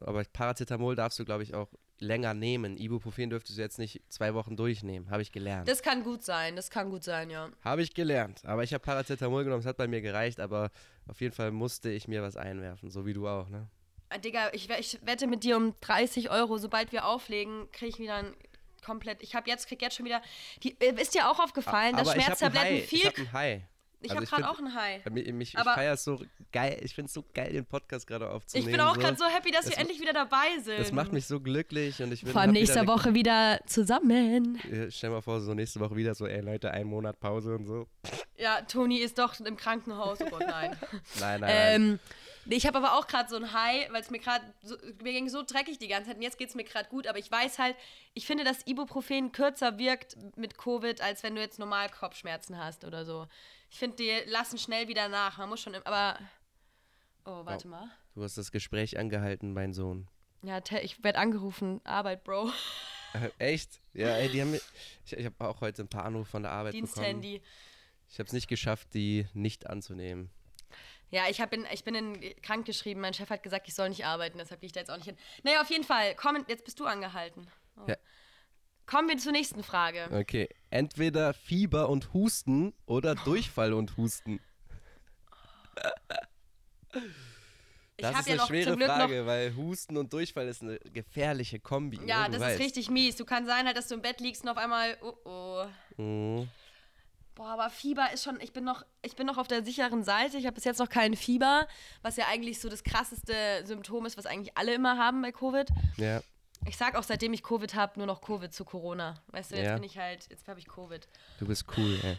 Aber Paracetamol darfst du, glaube ich, auch länger nehmen. Ibuprofen dürftest du jetzt nicht zwei Wochen durchnehmen, habe ich gelernt. Das kann gut sein, das kann gut sein, ja. Habe ich gelernt. Aber ich habe Paracetamol genommen, es hat bei mir gereicht, aber auf jeden Fall musste ich mir was einwerfen, so wie du auch, ne? Ah, Digga, ich, ich wette mit dir um 30 Euro, sobald wir auflegen, kriege ich wieder ein komplett. Ich habe jetzt, krieg jetzt schon wieder. Die, äh, ist dir auch aufgefallen, dass Schmerztabletten viel. Ich habe ein High. Ich also habe gerade auch ein High. Mich, mich, ich feiere es so geil. Ich finde es so geil, den Podcast gerade aufzunehmen. Ich bin auch so. gerade so happy, dass das wir endlich wieder dabei sind. Das macht mich so glücklich und ich bin. Vor allem nächste wieder Woche wieder zusammen. Stell mal vor, so nächste Woche wieder so, ey Leute, ein Monat Pause und so. Ja, Toni ist doch im Krankenhaus. Oh Gott, nein. nein, nein. Ähm, Ich habe aber auch gerade so ein High, weil es mir gerade, so, mir ging so dreckig die ganze Zeit und jetzt geht es mir gerade gut, aber ich weiß halt, ich finde, dass Ibuprofen kürzer wirkt mit Covid, als wenn du jetzt normal Kopfschmerzen hast oder so. Ich finde, die lassen schnell wieder nach. Man muss schon, aber. Oh, warte oh, mal. Du hast das Gespräch angehalten, mein Sohn. Ja, ich werde angerufen. Arbeit, Bro. Echt? Ja, ey, die haben ich, ich habe auch heute ein paar Anrufe von der Arbeit Diensthandy. bekommen. Ich habe es nicht geschafft, die nicht anzunehmen. Ja, ich, hab in, ich bin in, krank geschrieben. Mein Chef hat gesagt, ich soll nicht arbeiten, deshalb gehe ich da jetzt auch nicht hin. Naja, auf jeden Fall. Komm, jetzt bist du angehalten. Oh. Ja. Kommen wir zur nächsten Frage. Okay. Entweder Fieber und Husten oder Durchfall und Husten. Das ist ja eine schwere Frage, weil Husten und Durchfall ist eine gefährliche Kombi. Ja, ne? das weißt. ist richtig mies. Du kann sein halt, dass du im Bett liegst und auf einmal, oh oh. Mhm. Boah, aber Fieber ist schon, ich bin noch, ich bin noch auf der sicheren Seite. Ich habe bis jetzt noch kein Fieber, was ja eigentlich so das krasseste Symptom ist, was eigentlich alle immer haben bei Covid. Ja. Ich sag auch, seitdem ich Covid habe, nur noch Covid zu Corona. Weißt du, jetzt ja. bin ich halt, jetzt habe ich Covid. Du bist cool, ey.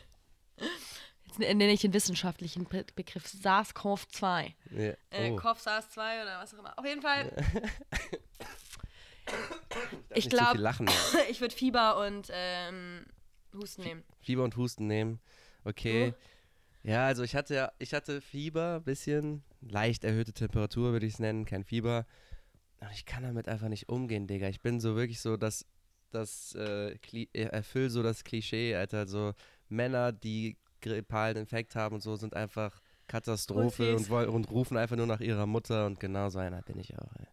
Jetzt nenne ich den wissenschaftlichen Be Begriff SARS-CoV-2. Ja. Äh, oh. CoV-SARS-2 oder was auch immer. Auf jeden Fall. ich glaube, so ich würde Fieber und ähm, Husten nehmen. Fieber und Husten nehmen. Okay. Mhm. Ja, also ich hatte ich hatte Fieber, bisschen leicht erhöhte Temperatur würde ich es nennen, kein Fieber. Aber ich kann damit einfach nicht umgehen, Digga. Ich bin so wirklich so, dass das äh, äh erfüllt so das Klischee, Alter. So Männer, die grippalen Infekt haben und so, sind einfach Katastrophe und, und, rufen einfach nur nach ihrer Mutter und genau so einer bin ich auch, ey.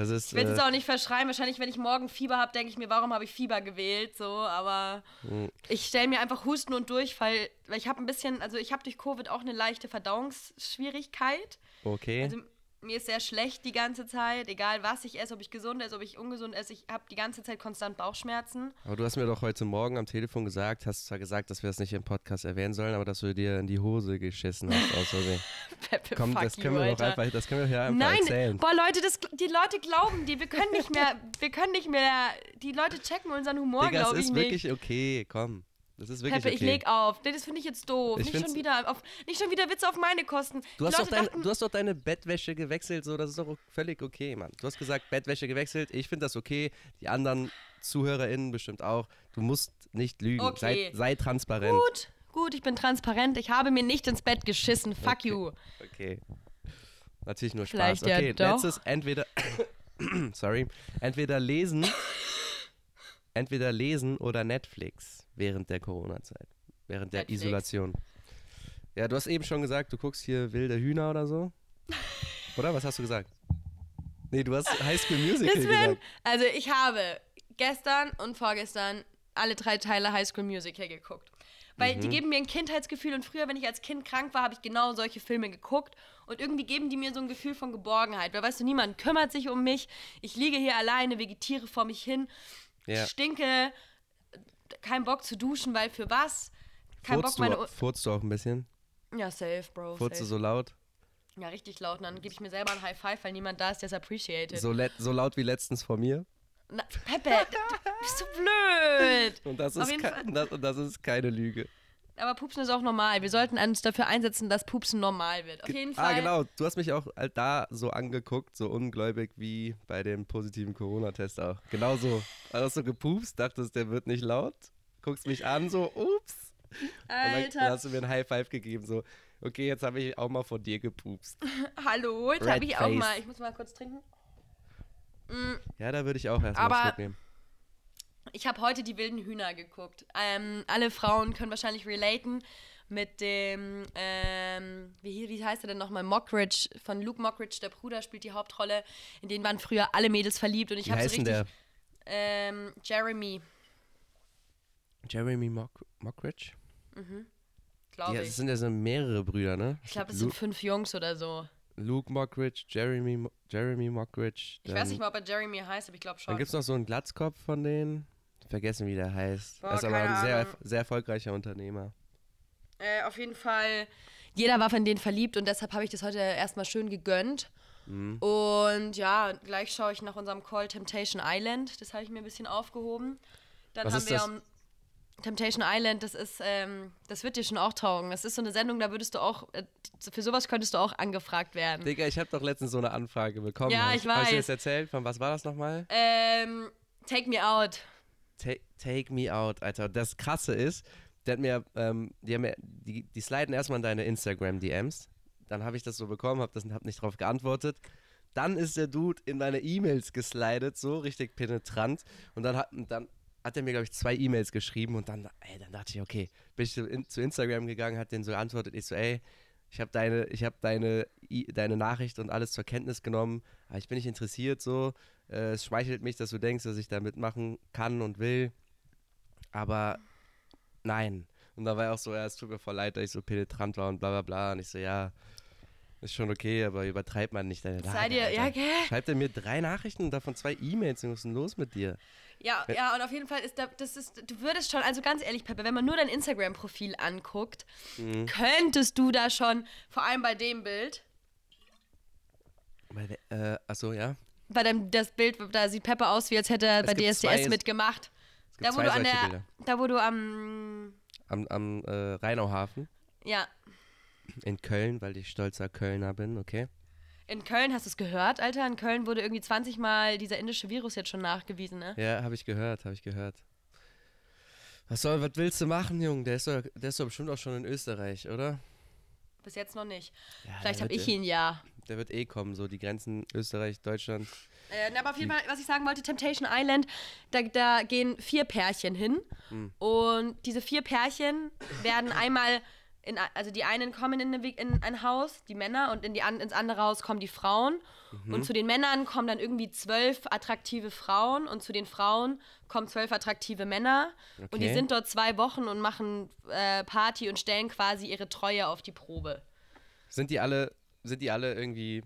Das ist, ich werde es äh, auch nicht verschreien. Wahrscheinlich, wenn ich morgen Fieber habe, denke ich mir, warum habe ich Fieber gewählt? So, aber mhm. ich stelle mir einfach Husten und Durchfall, weil ich habe ein bisschen, also ich habe durch Covid auch eine leichte Verdauungsschwierigkeit. Okay. Also mir ist sehr schlecht die ganze Zeit, egal was ich esse, ob ich gesund esse, ob ich ungesund esse, ich habe die ganze Zeit konstant Bauchschmerzen. Aber du hast mir doch heute Morgen am Telefon gesagt, hast zwar gesagt, dass wir das nicht im Podcast erwähnen sollen, aber dass du dir in die Hose geschissen hast aus Peppe, Komm, das können wir doch einfach, das können wir hier einfach Nein, erzählen. boah Leute, das, die Leute glauben dir, wir können nicht mehr, wir können nicht mehr, die Leute checken unseren Humor, glaube ich nicht. Das ist wirklich okay, komm. Das ist wirklich Peppe, okay. ich leg auf. Das finde ich jetzt doof. Ich nicht schon, wieder auf, nicht schon wieder Witze auf meine Kosten. Du hast, doch dein, du hast doch deine Bettwäsche gewechselt, so, das ist doch völlig okay, Mann. Du hast gesagt, Bettwäsche gewechselt, ich finde das okay. Die anderen ZuhörerInnen bestimmt auch. Du musst nicht lügen. Okay. Sei, sei transparent. Gut, gut, ich bin transparent. Ich habe mir nicht ins Bett geschissen. Fuck okay. you. Okay. Natürlich nur Spaß. Vielleicht okay, ja letztes, entweder. sorry. Entweder lesen. entweder lesen oder Netflix während der Corona-Zeit, während der Netflix. Isolation. Ja, du hast eben schon gesagt, du guckst hier wilde Hühner oder so. Oder? Was hast du gesagt? Nee, du hast High School Musical gesagt. Also ich habe gestern und vorgestern alle drei Teile High School Musical geguckt. Weil mhm. die geben mir ein Kindheitsgefühl und früher, wenn ich als Kind krank war, habe ich genau solche Filme geguckt und irgendwie geben die mir so ein Gefühl von Geborgenheit. Weil weißt du, niemand kümmert sich um mich. Ich liege hier alleine, vegetiere vor mich hin, ja. stinke, kein Bock zu duschen, weil für was? Kein Furzt Bock meine. Du, furzt du auch ein bisschen? Ja, safe, Bro. Furzt du so laut? Ja, richtig laut. Und dann gebe ich mir selber ein High Five, weil niemand da ist, der es appreciated. So, so laut wie letztens vor mir? Na, Peppe, du bist so blöd. Und das, ist das, das ist keine Lüge. Aber Pupsen ist auch normal. Wir sollten uns dafür einsetzen, dass Pupsen normal wird. Auf jeden ah, Fall. Ah, genau. Du hast mich auch da so angeguckt, so ungläubig wie bei dem positiven Corona-Test auch. Genau so. Hast du gepupst, dachtest, der wird nicht laut, guckst mich an, so, ups. Alter. Und dann hast du mir ein High Five gegeben, so, okay, jetzt habe ich auch mal von dir gepupst. Hallo, jetzt habe ich auch mal. Ich muss mal kurz trinken. Mm. Ja, da würde ich auch erstmal einen Schluck nehmen. Ich habe heute die wilden Hühner geguckt. Ähm, alle Frauen können wahrscheinlich relaten, mit dem, ähm, wie, wie heißt er denn nochmal? Mockridge, von Luke Mockridge, der Bruder, spielt die Hauptrolle. In den waren früher alle Mädels verliebt und ich habe so richtig. Der? Ähm, Jeremy. Jeremy Mock Mockridge? Mhm. Glaube ja, ich. Das sind ja so mehrere Brüder, ne? Ich glaube, das sind fünf Jungs oder so. Luke Mockridge, Jeremy, Jeremy Mockridge. Ich weiß nicht mal, ob er Jeremy heißt, aber ich glaube schon. Dann gibt es noch so einen Glatzkopf von denen. Vergessen, wie der heißt. Boah, er ist aber ein sehr, sehr erfolgreicher Unternehmer. Äh, auf jeden Fall, jeder war von denen verliebt und deshalb habe ich das heute erstmal schön gegönnt. Mhm. Und ja, gleich schaue ich nach unserem Call Temptation Island. Das habe ich mir ein bisschen aufgehoben. Dann Was haben wir um Temptation Island, das ist, ähm, das wird dir schon auch taugen. Das ist so eine Sendung, da würdest du auch, äh, für sowas könntest du auch angefragt werden. Digga, ich habe doch letztens so eine Anfrage bekommen. Ja, ich weiß. Hast du das erzählt? Von was war das nochmal? Ähm, Take Me Out. Take, take Me Out, Alter. Das Krasse ist, der hat mir, ähm, die, haben mir die, die sliden erstmal in deine Instagram-DMs. Dann habe ich das so bekommen, habe hab nicht drauf geantwortet. Dann ist der Dude in meine E-Mails geslidet, so richtig penetrant. Und dann hat, dann hat er mir, glaube ich, zwei E-Mails geschrieben und dann, ey, dann dachte ich, okay, bin ich zu, in, zu Instagram gegangen, hat den so geantwortet. Ich so, ey, ich habe deine, habe deine, deine Nachricht und alles zur Kenntnis genommen, aber ich bin nicht interessiert so. Äh, es schmeichelt mich, dass du denkst, dass ich da mitmachen kann und will. Aber nein. Und da war er auch so, ja, es tut mir voll leid, dass ich so penetrant war und bla bla bla. Und ich so, ja, ist schon okay, aber übertreibt man nicht deine Seid ihr, ja, gell? Schreibt er mir drei Nachrichten und davon zwei E-Mails. Was ist denn los mit dir? Ja, ja, und auf jeden Fall ist da, das ist, du würdest schon, also ganz ehrlich, Peppe, wenn man nur dein Instagram-Profil anguckt, mhm. könntest du da schon, vor allem bei dem Bild. Bei, äh, achso, ja. Bei dem, das Bild, da sieht Peppe aus, wie als hätte er bei DSDS zwei, mitgemacht. Da wo du an der, Bilder. da wo du am. Am, am äh, Rheinauhafen. Ja. In Köln, weil ich stolzer Kölner bin, okay. In Köln, hast du es gehört, Alter? In Köln wurde irgendwie 20 Mal dieser indische Virus jetzt schon nachgewiesen, ne? Ja, habe ich gehört, habe ich gehört. Was soll, was willst du machen, Junge? Der ist doch, der ist doch bestimmt auch schon in Österreich, oder? Bis jetzt noch nicht. Ja, Vielleicht habe ich ihn ja. Der wird eh kommen, so die Grenzen Österreich, Deutschland. Äh, aber auf jeden Fall, was ich sagen wollte, Temptation Island, da, da gehen vier Pärchen hin. Hm. Und diese vier Pärchen werden einmal in, also die einen kommen in, eine, in, ein Haus, die Männer, und in die, ins andere Haus kommen die Frauen. Mhm. Und zu den Männern kommen dann irgendwie zwölf attraktive Frauen und zu den Frauen kommen zwölf attraktive Männer. Okay. Und die sind dort zwei Wochen und machen äh, Party und stellen quasi ihre Treue auf die Probe. Sind die alle, sind die alle irgendwie,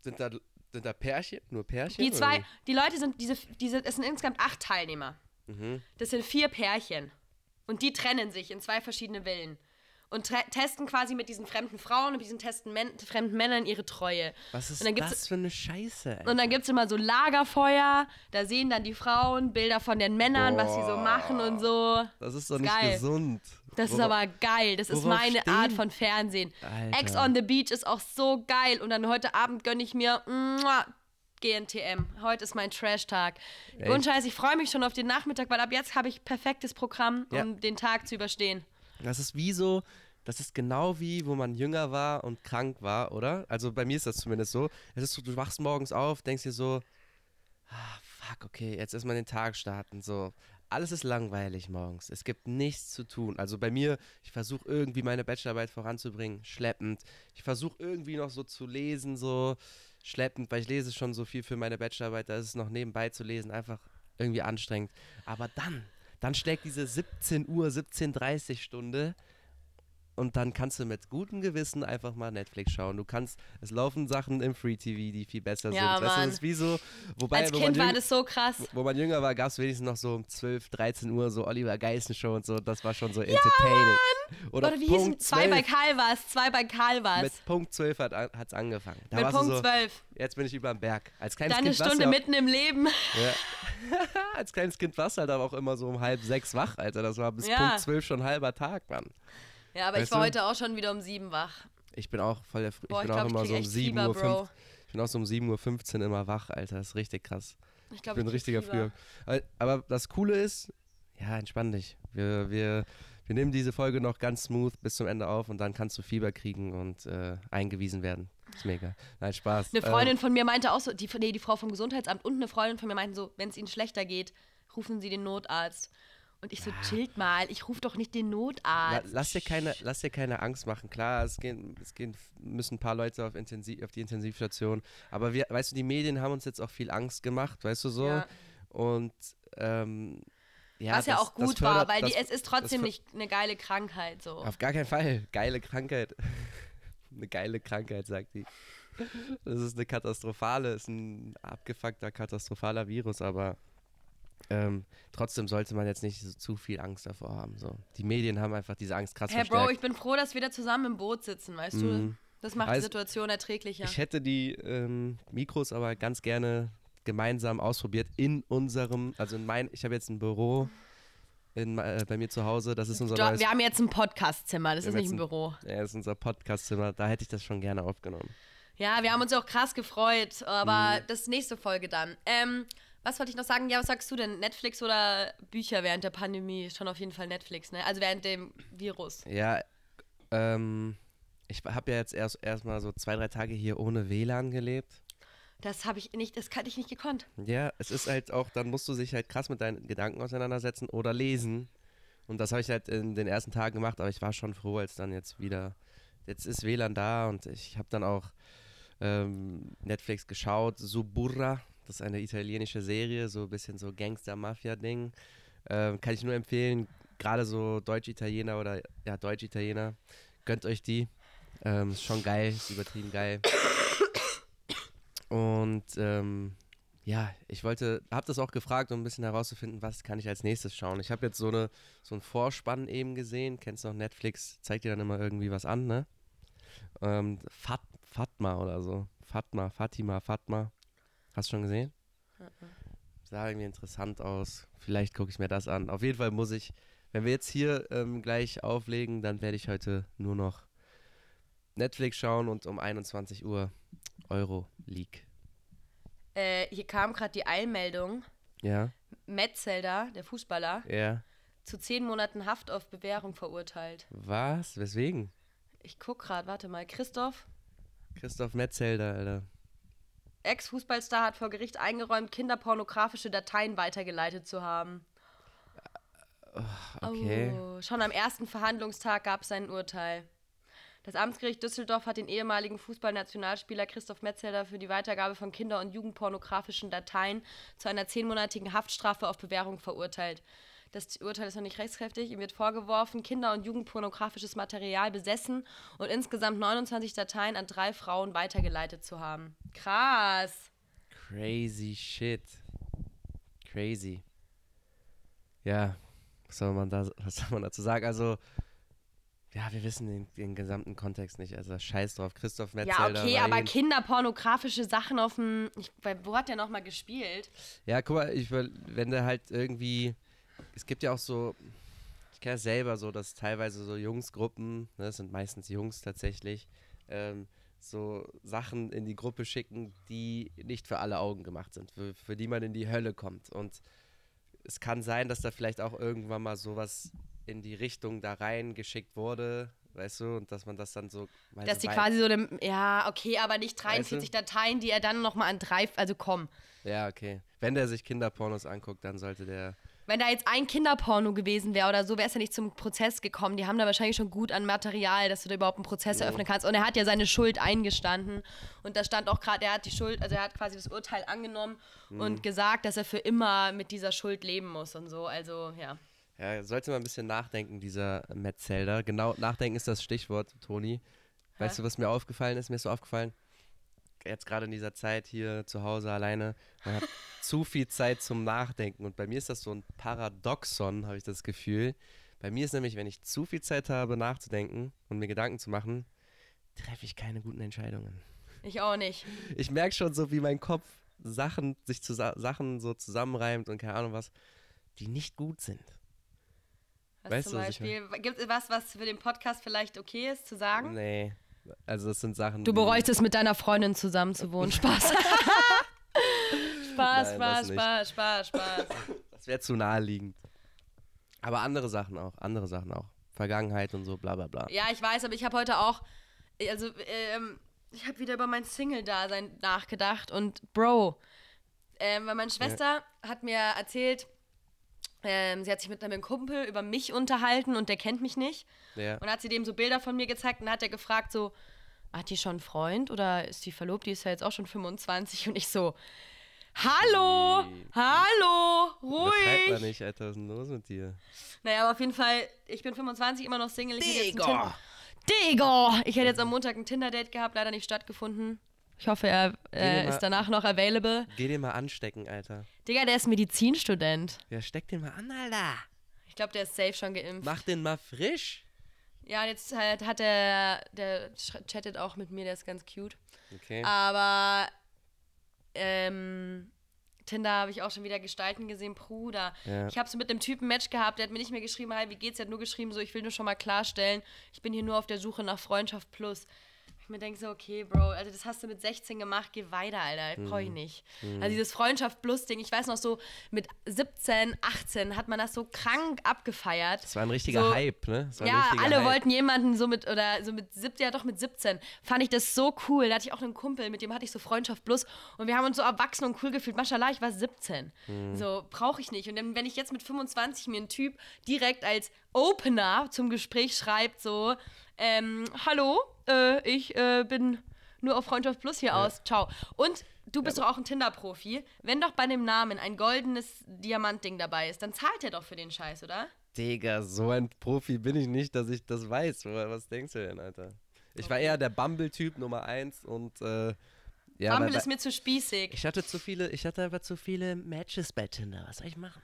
sind da, sind da Pärchen, nur Pärchen? Die zwei, oder? die Leute sind, diese, diese, es sind insgesamt acht Teilnehmer. Mhm. Das sind vier Pärchen. Und die trennen sich in zwei verschiedene Wellen und testen quasi mit diesen fremden Frauen und diesen testen Men fremden Männern ihre Treue. Was ist das für eine Scheiße? Alter. Und dann gibt es immer so Lagerfeuer, da sehen dann die Frauen Bilder von den Männern, Boah, was sie so machen und so. Das ist doch nicht geil. gesund. Das Worauf, ist aber geil. Das ist meine stehen? Art von Fernsehen. Alter. Ex on the Beach ist auch so geil. Und dann heute Abend gönne ich mir muah, GNTM. Heute ist mein Trash-Tag. Und Scheiß, ich freue mich schon auf den Nachmittag, weil ab jetzt habe ich perfektes Programm, um ja. den Tag zu überstehen. Das ist wie so, das ist genau wie, wo man jünger war und krank war, oder? Also bei mir ist das zumindest so. Es ist so, du wachst morgens auf, denkst dir so, ah, fuck, okay, jetzt ist man den Tag starten, so. Alles ist langweilig morgens. Es gibt nichts zu tun. Also bei mir, ich versuche irgendwie meine Bachelorarbeit voranzubringen, schleppend. Ich versuche irgendwie noch so zu lesen, so schleppend, weil ich lese schon so viel für meine Bachelorarbeit, da ist es noch nebenbei zu lesen, einfach irgendwie anstrengend. Aber dann, dann schlägt diese 17 Uhr, 17.30 Stunde und dann kannst du mit gutem Gewissen einfach mal Netflix schauen. Du kannst, es laufen Sachen im Free TV, die viel besser ja, sind. Weißt du, das wie so, wobei, Als Kind war das so krass. Wo man jünger war, gab es wenigstens noch so um 12, 13 Uhr so Oliver Geissen Show und so. Das war schon so entertaining. Mann. Oder, Oder wie Punkt hieß Zwei bei Karl war's, zwei bei Karl war's. Mit Punkt 12 hat es angefangen. Da mit Punkt so, 12. Jetzt bin ich über dem Berg. Als kleines Dann kind eine Stunde mitten im Leben. Ja. Als kleines Kind warst du halt aber auch immer so um halb sechs wach, Alter. Das war bis ja. Punkt 12 schon halber Tag, Mann. Ja, aber weißt ich war du? heute auch schon wieder um sieben wach. Ich bin auch voll der Fr Boah, ich bin ich glaub, auch immer so um 7 Uhr. 5, ich bin auch so um 7.15 Uhr immer wach, Alter. Das ist richtig krass. Ich, glaub, ich bin ein richtiger Früher. Aber das Coole ist, ja, entspann dich. Wir, wir, wir nehmen diese Folge noch ganz smooth bis zum Ende auf und dann kannst du Fieber kriegen und äh, eingewiesen werden. Ist mega. Nein, Spaß. Eine Freundin ähm, von mir meinte auch so, die, nee, die Frau vom Gesundheitsamt und eine Freundin von mir meinten so, wenn es ihnen schlechter geht, rufen sie den Notarzt. Und ich so, chillt mal, ich rufe doch nicht den Notarzt. lass, dir keine, lass dir keine Angst machen. Klar, es gehen, es gehen müssen ein paar Leute auf, Intensiv, auf die Intensivstation. Aber wir, weißt du, die Medien haben uns jetzt auch viel Angst gemacht, weißt du so? Ja. Und ähm, ja, Was ja auch gut fördert, war, weil das, die, es ist trotzdem nicht eine geile Krankheit. So. Auf gar keinen Fall. Geile Krankheit. eine geile Krankheit, sagt die. Das ist eine katastrophale, ist ein abgefuckter, katastrophaler Virus, aber ähm, trotzdem sollte man jetzt nicht so, zu viel Angst davor haben. So. Die Medien haben einfach diese Angst krass Hey Bro, ich bin froh, dass wir da zusammen im Boot sitzen, weißt mm. du? Mhm. Das macht also, die Situation erträglicher. Ich hätte die ähm, Mikros aber ganz gerne gemeinsam ausprobiert in unserem, also in mein, ich habe jetzt ein Büro in, äh, bei mir zu Hause. Das ist unser neues, Wir haben jetzt ein Podcastzimmer, das ist nicht ein, ein Büro. Ja, das ist unser Podcastzimmer. Da hätte ich das schon gerne aufgenommen. Ja, wir haben uns auch krass gefreut, aber mhm. das ist nächste Folge dann. Ähm, was wollte ich noch sagen? Ja, was sagst du denn? Netflix oder Bücher während der Pandemie? Schon auf jeden Fall Netflix, ne? Also während dem Virus. Ja, ähm, ich habe ja jetzt erst erstmal so zwei, drei Tage hier ohne WLAN gelebt. Das habe ich nicht, das hatte ich nicht gekonnt. Ja, es ist halt auch, dann musst du dich halt krass mit deinen Gedanken auseinandersetzen oder lesen. Und das habe ich halt in den ersten Tagen gemacht, aber ich war schon froh, als dann jetzt wieder, jetzt ist WLAN da und ich habe dann auch ähm, Netflix geschaut, Suburra, das ist eine italienische Serie, so ein bisschen so Gangster-Mafia-Ding. Ähm, kann ich nur empfehlen, gerade so Deutsch-Italiener oder ja, Deutsch-Italiener, gönnt euch die. Ähm, ist schon geil, ist übertrieben geil. Und ähm, ja, ich wollte, habe das auch gefragt, um ein bisschen herauszufinden, was kann ich als nächstes schauen. Ich habe jetzt so eine so einen Vorspann eben gesehen. Kennst du noch Netflix? Zeigt dir dann immer irgendwie was an, ne? Ähm, Fat, Fatma oder so. Fatma, Fatima, Fatma. Hast du schon gesehen? Mhm. Sah irgendwie interessant aus. Vielleicht gucke ich mir das an. Auf jeden Fall muss ich, wenn wir jetzt hier ähm, gleich auflegen, dann werde ich heute nur noch Netflix schauen und um 21 Uhr Euro League. Äh, hier kam gerade die Eilmeldung. Ja. Metzelder, der Fußballer, ja. zu zehn Monaten Haft auf Bewährung verurteilt. Was? Weswegen? Ich guck gerade, warte mal. Christoph? Christoph Metzelder, Alter. Ex-Fußballstar hat vor Gericht eingeräumt, kinderpornografische Dateien weitergeleitet zu haben. Okay. Oh, schon am ersten Verhandlungstag gab es ein Urteil. Das Amtsgericht Düsseldorf hat den ehemaligen Fußballnationalspieler Christoph Metzelder für die Weitergabe von kinder- und jugendpornografischen Dateien zu einer zehnmonatigen Haftstrafe auf Bewährung verurteilt. Das Urteil ist noch nicht rechtskräftig. Ihm wird vorgeworfen, kinder- und jugendpornografisches Material besessen und insgesamt 29 Dateien an drei Frauen weitergeleitet zu haben. Krass. Crazy shit. Crazy. Ja, was soll man, da, was soll man dazu sagen? Also, ja, wir wissen den, den, gesamten Kontext nicht. Also scheiß drauf. Christoph Metzelder. Ja, okay, aber kinderpornografische Sachen auf dem. Ich, wo hat der nochmal gespielt? Ja, guck mal, ich, wenn der halt irgendwie. Es gibt ja auch so. Ich kenne es selber so, dass teilweise so Jungsgruppen, ne, das sind meistens Jungs tatsächlich, ähm, so Sachen in die Gruppe schicken, die nicht für alle Augen gemacht sind, für, für die man in die Hölle kommt. Und es kann sein, dass da vielleicht auch irgendwann mal sowas in die Richtung da reingeschickt wurde, weißt du, und dass man das dann so. Dass die quasi so dem, ja, okay, aber nicht 43 weißt du? Dateien, die er dann nochmal an drei, also komm. Ja, okay. Wenn der sich Kinderpornos anguckt, dann sollte der. Wenn da jetzt ein Kinderporno gewesen wäre oder so, wäre es ja nicht zum Prozess gekommen. Die haben da wahrscheinlich schon gut an Material, dass du da überhaupt einen Prozess ja. eröffnen kannst. Und er hat ja seine Schuld eingestanden. Und da stand auch gerade, er hat die Schuld, also er hat quasi das Urteil angenommen mhm. und gesagt, dass er für immer mit dieser Schuld leben muss und so. Also, ja. Ja, sollte mal ein bisschen nachdenken, dieser Metzelder. Genau, nachdenken ist das Stichwort, Toni. Weißt Hä? du, was mir aufgefallen ist? Mir ist so aufgefallen, jetzt gerade in dieser Zeit hier zu Hause alleine, man hat zu viel Zeit zum Nachdenken. Und bei mir ist das so ein Paradoxon, habe ich das Gefühl. Bei mir ist nämlich, wenn ich zu viel Zeit habe, nachzudenken und mir Gedanken zu machen, treffe ich keine guten Entscheidungen. Ich auch nicht. Ich merke schon so, wie mein Kopf Sachen, sich zu Sachen so zusammenreimt und keine Ahnung was, die nicht gut sind. Was weißt zum du, Beispiel? Gibt es was, was für den Podcast vielleicht okay ist zu sagen? Nee. Also es sind Sachen. Du bereust es mit deiner Freundin zusammen zu wohnen. Spaß. Spaß, Nein, Spaß, Spaß, Spaß, Spaß. Das wäre zu naheliegend. Aber andere Sachen auch, andere Sachen auch. Vergangenheit und so, bla bla bla. Ja, ich weiß, aber ich habe heute auch, also ähm, ich habe wieder über mein Single-Dasein nachgedacht und Bro, ähm, weil meine Schwester ja. hat mir erzählt, ähm, sie hat sich mit einem Kumpel über mich unterhalten und der kennt mich nicht. Ja. Und hat sie dem so Bilder von mir gezeigt und hat er gefragt so, hat die schon einen Freund oder ist die verlobt? Die ist ja jetzt auch schon 25 und ich so, Hallo, nee. hallo, ruhig. Das nicht, Alter, was ist denn los mit dir? Naja, aber auf jeden Fall, ich bin 25, immer noch Single. Ich Digga. Digga! Ich hätte jetzt am Montag ein Tinder-Date gehabt, leider nicht stattgefunden. Ich hoffe, er äh, ist danach noch available. Geh den mal anstecken, Alter. Digga, der ist Medizinstudent. Ja, steck den mal an, Alter. Ich glaube, der ist safe schon geimpft. Mach den mal frisch. Ja, jetzt halt hat er, der chattet auch mit mir, der ist ganz cute. Okay. Aber, ähm, Tinder habe ich auch schon wieder Gestalten gesehen, Bruder. Ja. Ich habe so mit einem Typen Match gehabt, der hat mir nicht mehr geschrieben, hi, wie geht's? Er hat nur geschrieben, so, ich will nur schon mal klarstellen, ich bin hier nur auf der Suche nach Freundschaft plus. Ich mir denke so, okay, Bro, also das hast du mit 16 gemacht, geh weiter, Alter. Mhm. Brauche ich nicht. Mhm. Also dieses Freundschaft plus Ding, ich weiß noch so, mit 17, 18 hat man das so krank abgefeiert. Das war ein richtiger so, Hype, ne? ja, alle Hype. wollten jemanden so mit, oder so mit 17, ja doch mit 17, fand ich das so cool. Da hatte ich auch einen Kumpel, mit dem hatte ich so Freundschaft plus und wir haben uns so erwachsen und cool gefühlt. Maschallah, ich war 17. Mhm. So, brauche ich nicht. Und dann, wenn ich jetzt mit 25 mir einen Typ direkt als Opener zum Gespräch schreibt, so, ähm, hallo, äh, ich äh, bin nur auf Freundschaft Plus hier ja. aus. Ciao. Und du bist ja, doch auch ein Tinder-Profi. Wenn doch bei dem Namen ein goldenes Diamantding dabei ist, dann zahlt er doch für den Scheiß, oder? Digga, so ein Profi bin ich nicht, dass ich das weiß. Was denkst du denn, Alter? Ich okay. war eher der Bumble-Typ Nummer eins und äh, ja, Bumble ist mir zu spießig. Ich hatte zu viele, ich hatte aber zu viele Matches bei Tinder. Was soll ich machen?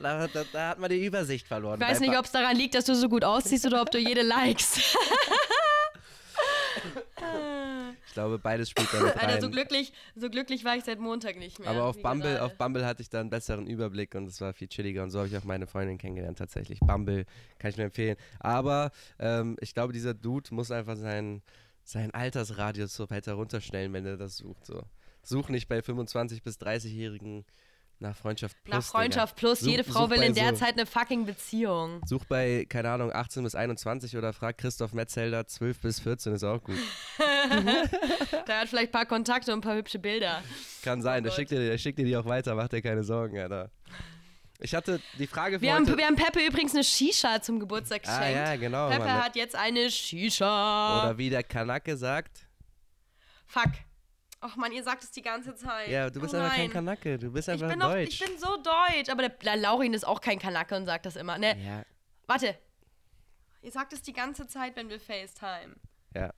Da, da, da, hat man die Übersicht verloren. Ich weiß nicht, ob es daran liegt, dass du so gut aussiehst oder ob du jede likest. ich glaube, beides spielt damit rein. Alter, so glücklich, so glücklich war ich seit Montag nicht mehr. Aber auf Bumble, auf Bumble hatte ich da einen besseren Überblick und es war viel chilliger und so habe ich auch meine Freundin kennengelernt tatsächlich. Bumble kann ich nur empfehlen. Aber ähm, ich glaube, dieser Dude muss einfach seinen, seinen Altersradius so weiter runterstellen, wenn er das sucht. So. Such nicht bei 25- bis 30-jährigen nach Freundschaft Plus. Nach Freundschaft Digga. Plus. Such, Jede Frau will in der so, Zeit eine fucking Beziehung. Such bei, keine Ahnung, 18 bis 21 oder frag Christoph Metzelder 12 bis 14 ist auch gut. der hat vielleicht ein paar Kontakte und ein paar hübsche Bilder. Kann sein, oh der, schickt dir, der schickt dir die auch weiter, mach dir keine Sorgen, Alter. Ich hatte die Frage für wir. Haben, wir haben Peppe übrigens eine Shisha zum Geburtstag geschenkt. Ah ja, genau. Peppe Mann. hat jetzt eine Shisha. Oder wie der Kanake sagt. Fuck. Ach man, ihr sagt es die ganze Zeit. Ja, du bist oh einfach kein Kanacke, du bist einfach ich bin deutsch. Doch, ich bin so deutsch, aber der, der Laurin ist auch kein Kanacke und sagt das immer. Ne? Ja. Warte. Ihr sagt es die ganze Zeit, wenn wir FaceTime. Ja.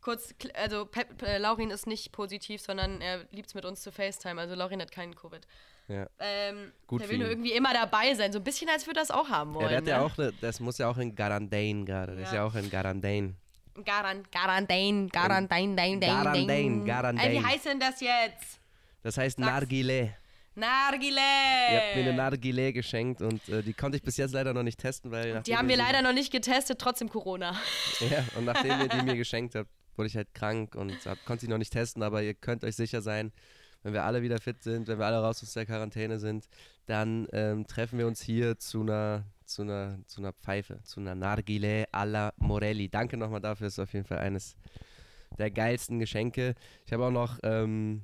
Kurz, also Pep, äh, Laurin ist nicht positiv, sondern er liebt es mit uns zu FaceTime. Also Laurin hat keinen Covid. Ja. Ähm, Gut der will nur irgendwie immer dabei sein. So ein bisschen, als würde er das auch haben wollen. Ja, der hat ne? ja auch, ne, das muss ja auch in Garandain gerade. Ja. Der ist ja auch in Garandain. Garan, Garandain, Garandain, Dain, Dain, Garandain, Garandain. Ey, wie heißt denn das jetzt? Das heißt Sag's. Nargile. Nargile! Ihr habt mir eine Nargile geschenkt und äh, die konnte ich bis jetzt leider noch nicht testen, weil. Die haben wir leider noch nicht getestet, trotzdem Corona. Ja, und nachdem ihr die mir geschenkt habt, wurde ich halt krank und hab, konnte sie noch nicht testen, aber ihr könnt euch sicher sein, wenn wir alle wieder fit sind, wenn wir alle raus aus der Quarantäne sind, dann ähm, treffen wir uns hier zu einer zu einer, zu einer Pfeife, zu einer Nargile alla Morelli. Danke nochmal dafür, ist auf jeden Fall eines der geilsten Geschenke. Ich habe auch noch, ähm,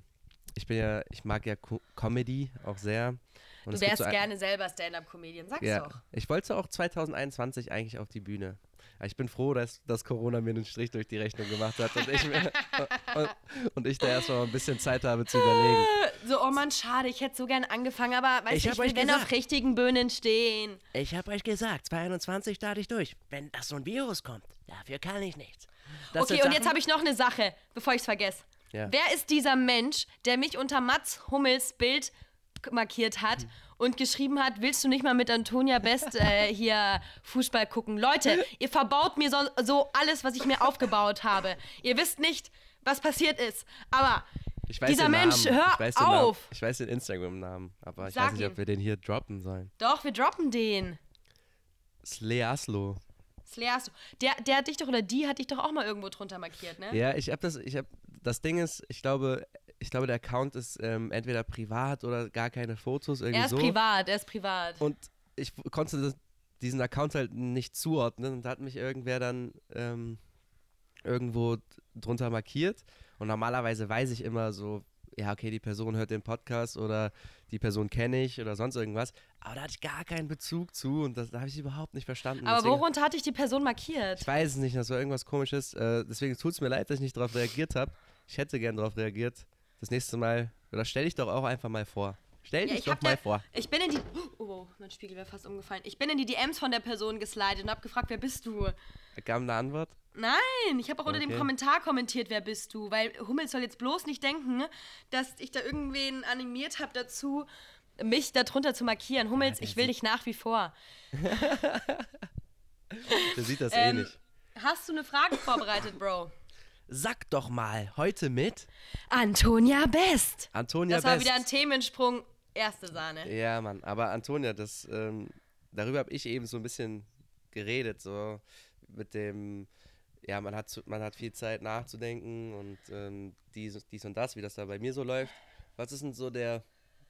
ich bin ja, ich mag ja Co Comedy auch sehr. Und du wärst so gerne selber Stand-Up-Comedian, sag's ja, doch. Ich wollte auch 2021 eigentlich auf die Bühne. Ich bin froh, dass, dass Corona mir einen Strich durch die Rechnung gemacht hat und ich, mir, und, und ich da erstmal ein bisschen Zeit habe zu überlegen. So, oh Mann, schade, ich hätte so gern angefangen, aber weißt ich ich will wenn auf richtigen Bühnen stehen. Ich habe euch gesagt, 2021 starte ich durch. Wenn das so ein Virus kommt, dafür kann ich nichts. Das okay, und jetzt habe ich noch eine Sache, bevor ich es vergesse. Ja. Wer ist dieser Mensch, der mich unter Mats Hummels Bild markiert hat und geschrieben hat, willst du nicht mal mit Antonia Best äh, hier Fußball gucken? Leute, ihr verbaut mir so, so, alles, was ich mir aufgebaut habe. Ihr wisst nicht, was passiert ist. Aber dieser Mensch, Namen. hör ich auf! Ich weiß den Instagram-Namen, aber ich Sag weiß nicht, ihn. ob wir den hier droppen sollen. Doch, wir droppen den. Sleaslo. Sleaslo. Der, der hat dich doch, oder die hat dich doch auch mal irgendwo drunter markiert, ne? Ja, ich hab das, ich hab, das Ding ist, ich glaube, ich glaube, der Account ist ähm, entweder privat oder gar keine Fotos. Irgendwie er ist so. privat, er ist privat. Und ich konnte das, diesen Account halt nicht zuordnen und da hat mich irgendwer dann ähm, irgendwo drunter markiert. Und normalerweise weiß ich immer so, ja, okay, die Person hört den Podcast oder die Person kenne ich oder sonst irgendwas. Aber da hatte ich gar keinen Bezug zu und das, da habe ich überhaupt nicht verstanden. Aber deswegen, worunter hatte ich die Person markiert? Ich weiß es nicht, das war irgendwas komisches. Äh, deswegen tut es mir leid, dass ich nicht darauf reagiert habe. Ich hätte gern darauf reagiert. Das nächste Mal, oder stell dich doch auch einfach mal vor. Stell dich ja, doch mal der, vor. Ich bin in die. Oh, mein Spiegel wäre fast umgefallen. Ich bin in die DMs von der Person geslidet und habe gefragt, wer bist du? Kam eine Antwort? Nein, ich habe auch unter okay. dem Kommentar kommentiert, wer bist du? Weil Hummels soll jetzt bloß nicht denken, dass ich da irgendwen animiert habe dazu, mich darunter zu markieren. Hummels, ja, ich will dich nach wie vor. der sieht das eh ähm, eh nicht. Hast du eine Frage vorbereitet, Bro? Sag doch mal, heute mit Antonia Best. Antonia Best. Das war wieder ein Themensprung erste Sahne. Ja, Mann. Aber Antonia, das, ähm, darüber habe ich eben so ein bisschen geredet, so mit dem, ja, man hat, man hat viel Zeit nachzudenken und ähm, dies, dies und das, wie das da bei mir so läuft. Was ist denn so der,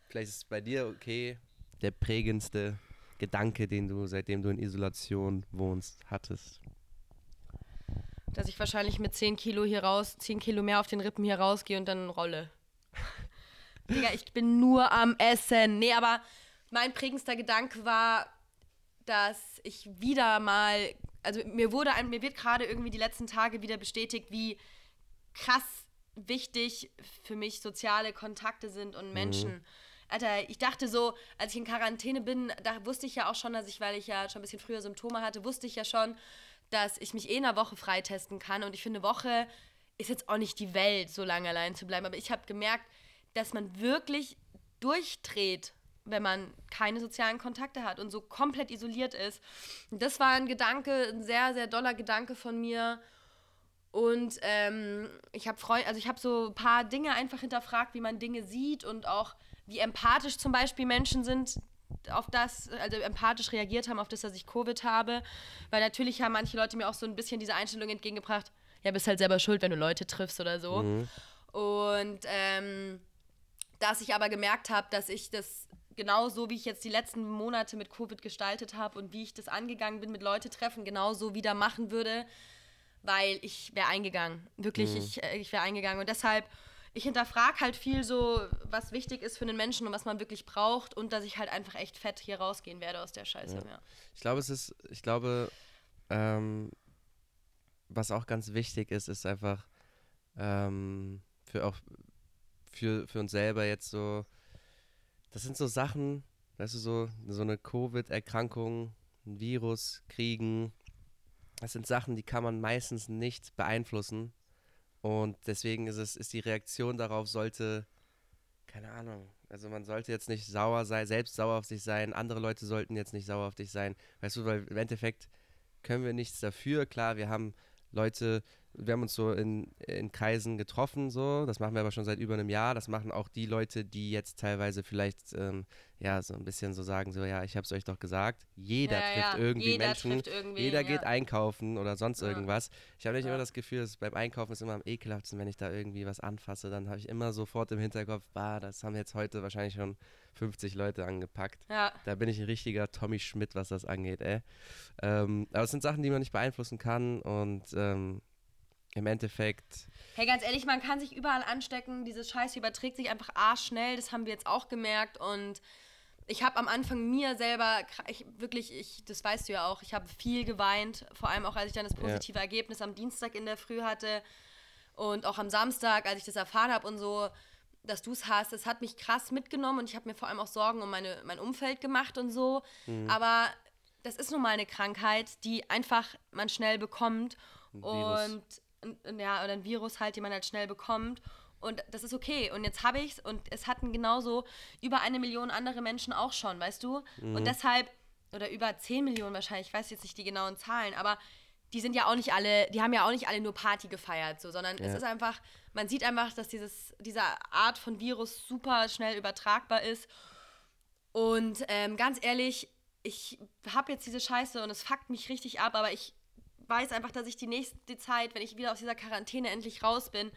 vielleicht ist es bei dir okay, der prägendste Gedanke, den du, seitdem du in Isolation wohnst, hattest? Dass ich wahrscheinlich mit 10 Kilo hier raus, 10 Kilo mehr auf den Rippen hier rausgehe und dann rolle. Digga, ich bin nur am Essen. Nee, aber mein prägendster Gedanke war, dass ich wieder mal, also mir wurde, mir wird gerade irgendwie die letzten Tage wieder bestätigt, wie krass wichtig für mich soziale Kontakte sind und Menschen. Mhm. Alter, ich dachte so, als ich in Quarantäne bin, da wusste ich ja auch schon, dass ich, weil ich ja schon ein bisschen früher Symptome hatte, wusste ich ja schon, dass ich mich eh in einer Woche freitesten kann. Und ich finde, eine Woche ist jetzt auch nicht die Welt, so lange allein zu bleiben. Aber ich habe gemerkt, dass man wirklich durchdreht, wenn man keine sozialen Kontakte hat und so komplett isoliert ist. Und das war ein Gedanke, ein sehr, sehr doller Gedanke von mir. Und ähm, ich habe also ich habe so ein paar Dinge einfach hinterfragt, wie man Dinge sieht und auch wie empathisch zum Beispiel Menschen sind auf das, also empathisch reagiert haben auf das, dass ich Covid habe. Weil natürlich haben manche Leute mir auch so ein bisschen diese Einstellung entgegengebracht, ja, bist halt selber schuld, wenn du Leute triffst oder so. Mhm. Und ähm, dass ich aber gemerkt habe, dass ich das genau so, wie ich jetzt die letzten Monate mit Covid gestaltet habe und wie ich das angegangen bin mit Leute treffen, genauso wieder machen würde, weil ich wäre eingegangen. Wirklich, mhm. ich, äh, ich wäre eingegangen. Und deshalb, ich hinterfrage halt viel so, was wichtig ist für einen Menschen und was man wirklich braucht und dass ich halt einfach echt fett hier rausgehen werde aus der Scheiße. Ja. Ja. Ich glaube, es ist, ich glaube, ähm, was auch ganz wichtig ist, ist einfach ähm, für auch für, für uns selber jetzt so, das sind so Sachen, weißt du, so, so eine Covid-Erkrankung, ein Virus kriegen, das sind Sachen, die kann man meistens nicht beeinflussen. Und deswegen ist es, ist die Reaktion darauf sollte, keine Ahnung, also man sollte jetzt nicht sauer sein, selbst sauer auf sich sein, andere Leute sollten jetzt nicht sauer auf dich sein. Weißt du, weil im Endeffekt können wir nichts dafür. Klar, wir haben Leute, wir haben uns so in, in Kreisen getroffen, so. Das machen wir aber schon seit über einem Jahr. Das machen auch die Leute, die jetzt teilweise vielleicht, ähm, ja, so ein bisschen so sagen, so, ja, ich habe es euch doch gesagt. Jeder ja, trifft ja. irgendwie jeder Menschen. Trifft irgendwie, jeder geht ja. einkaufen oder sonst irgendwas. Ich habe nicht immer das Gefühl, dass beim Einkaufen ist immer am ekelhaftesten, wenn ich da irgendwie was anfasse. Dann habe ich immer sofort im Hinterkopf, bah, das haben jetzt heute wahrscheinlich schon 50 Leute angepackt. Da bin ich ein richtiger Tommy Schmidt, was das angeht, ey. Ähm, aber es sind Sachen, die man nicht beeinflussen kann und ähm, im Endeffekt. Hey, ganz ehrlich, man kann sich überall anstecken. Diese Scheiße überträgt sich einfach arschschnell. Das haben wir jetzt auch gemerkt. Und ich habe am Anfang mir selber, ich, wirklich, ich, das weißt du ja auch, ich habe viel geweint. Vor allem auch, als ich dann das positive ja. Ergebnis am Dienstag in der Früh hatte. Und auch am Samstag, als ich das erfahren habe und so, dass du es hast. Es hat mich krass mitgenommen und ich habe mir vor allem auch Sorgen um meine, mein Umfeld gemacht und so. Mhm. Aber das ist nun mal eine Krankheit, die einfach man schnell bekommt. Und ja, oder ein Virus halt, den man halt schnell bekommt. Und das ist okay. Und jetzt habe ich es und es hatten genauso über eine Million andere Menschen auch schon, weißt du? Mhm. Und deshalb, oder über 10 Millionen wahrscheinlich, ich weiß jetzt nicht die genauen Zahlen, aber die sind ja auch nicht alle, die haben ja auch nicht alle nur Party gefeiert, so, sondern ja. es ist einfach, man sieht einfach, dass dieses, diese Art von Virus super schnell übertragbar ist. Und ähm, ganz ehrlich, ich habe jetzt diese Scheiße und es fuckt mich richtig ab, aber ich weiß einfach, dass ich die nächste Zeit, wenn ich wieder aus dieser Quarantäne endlich raus bin,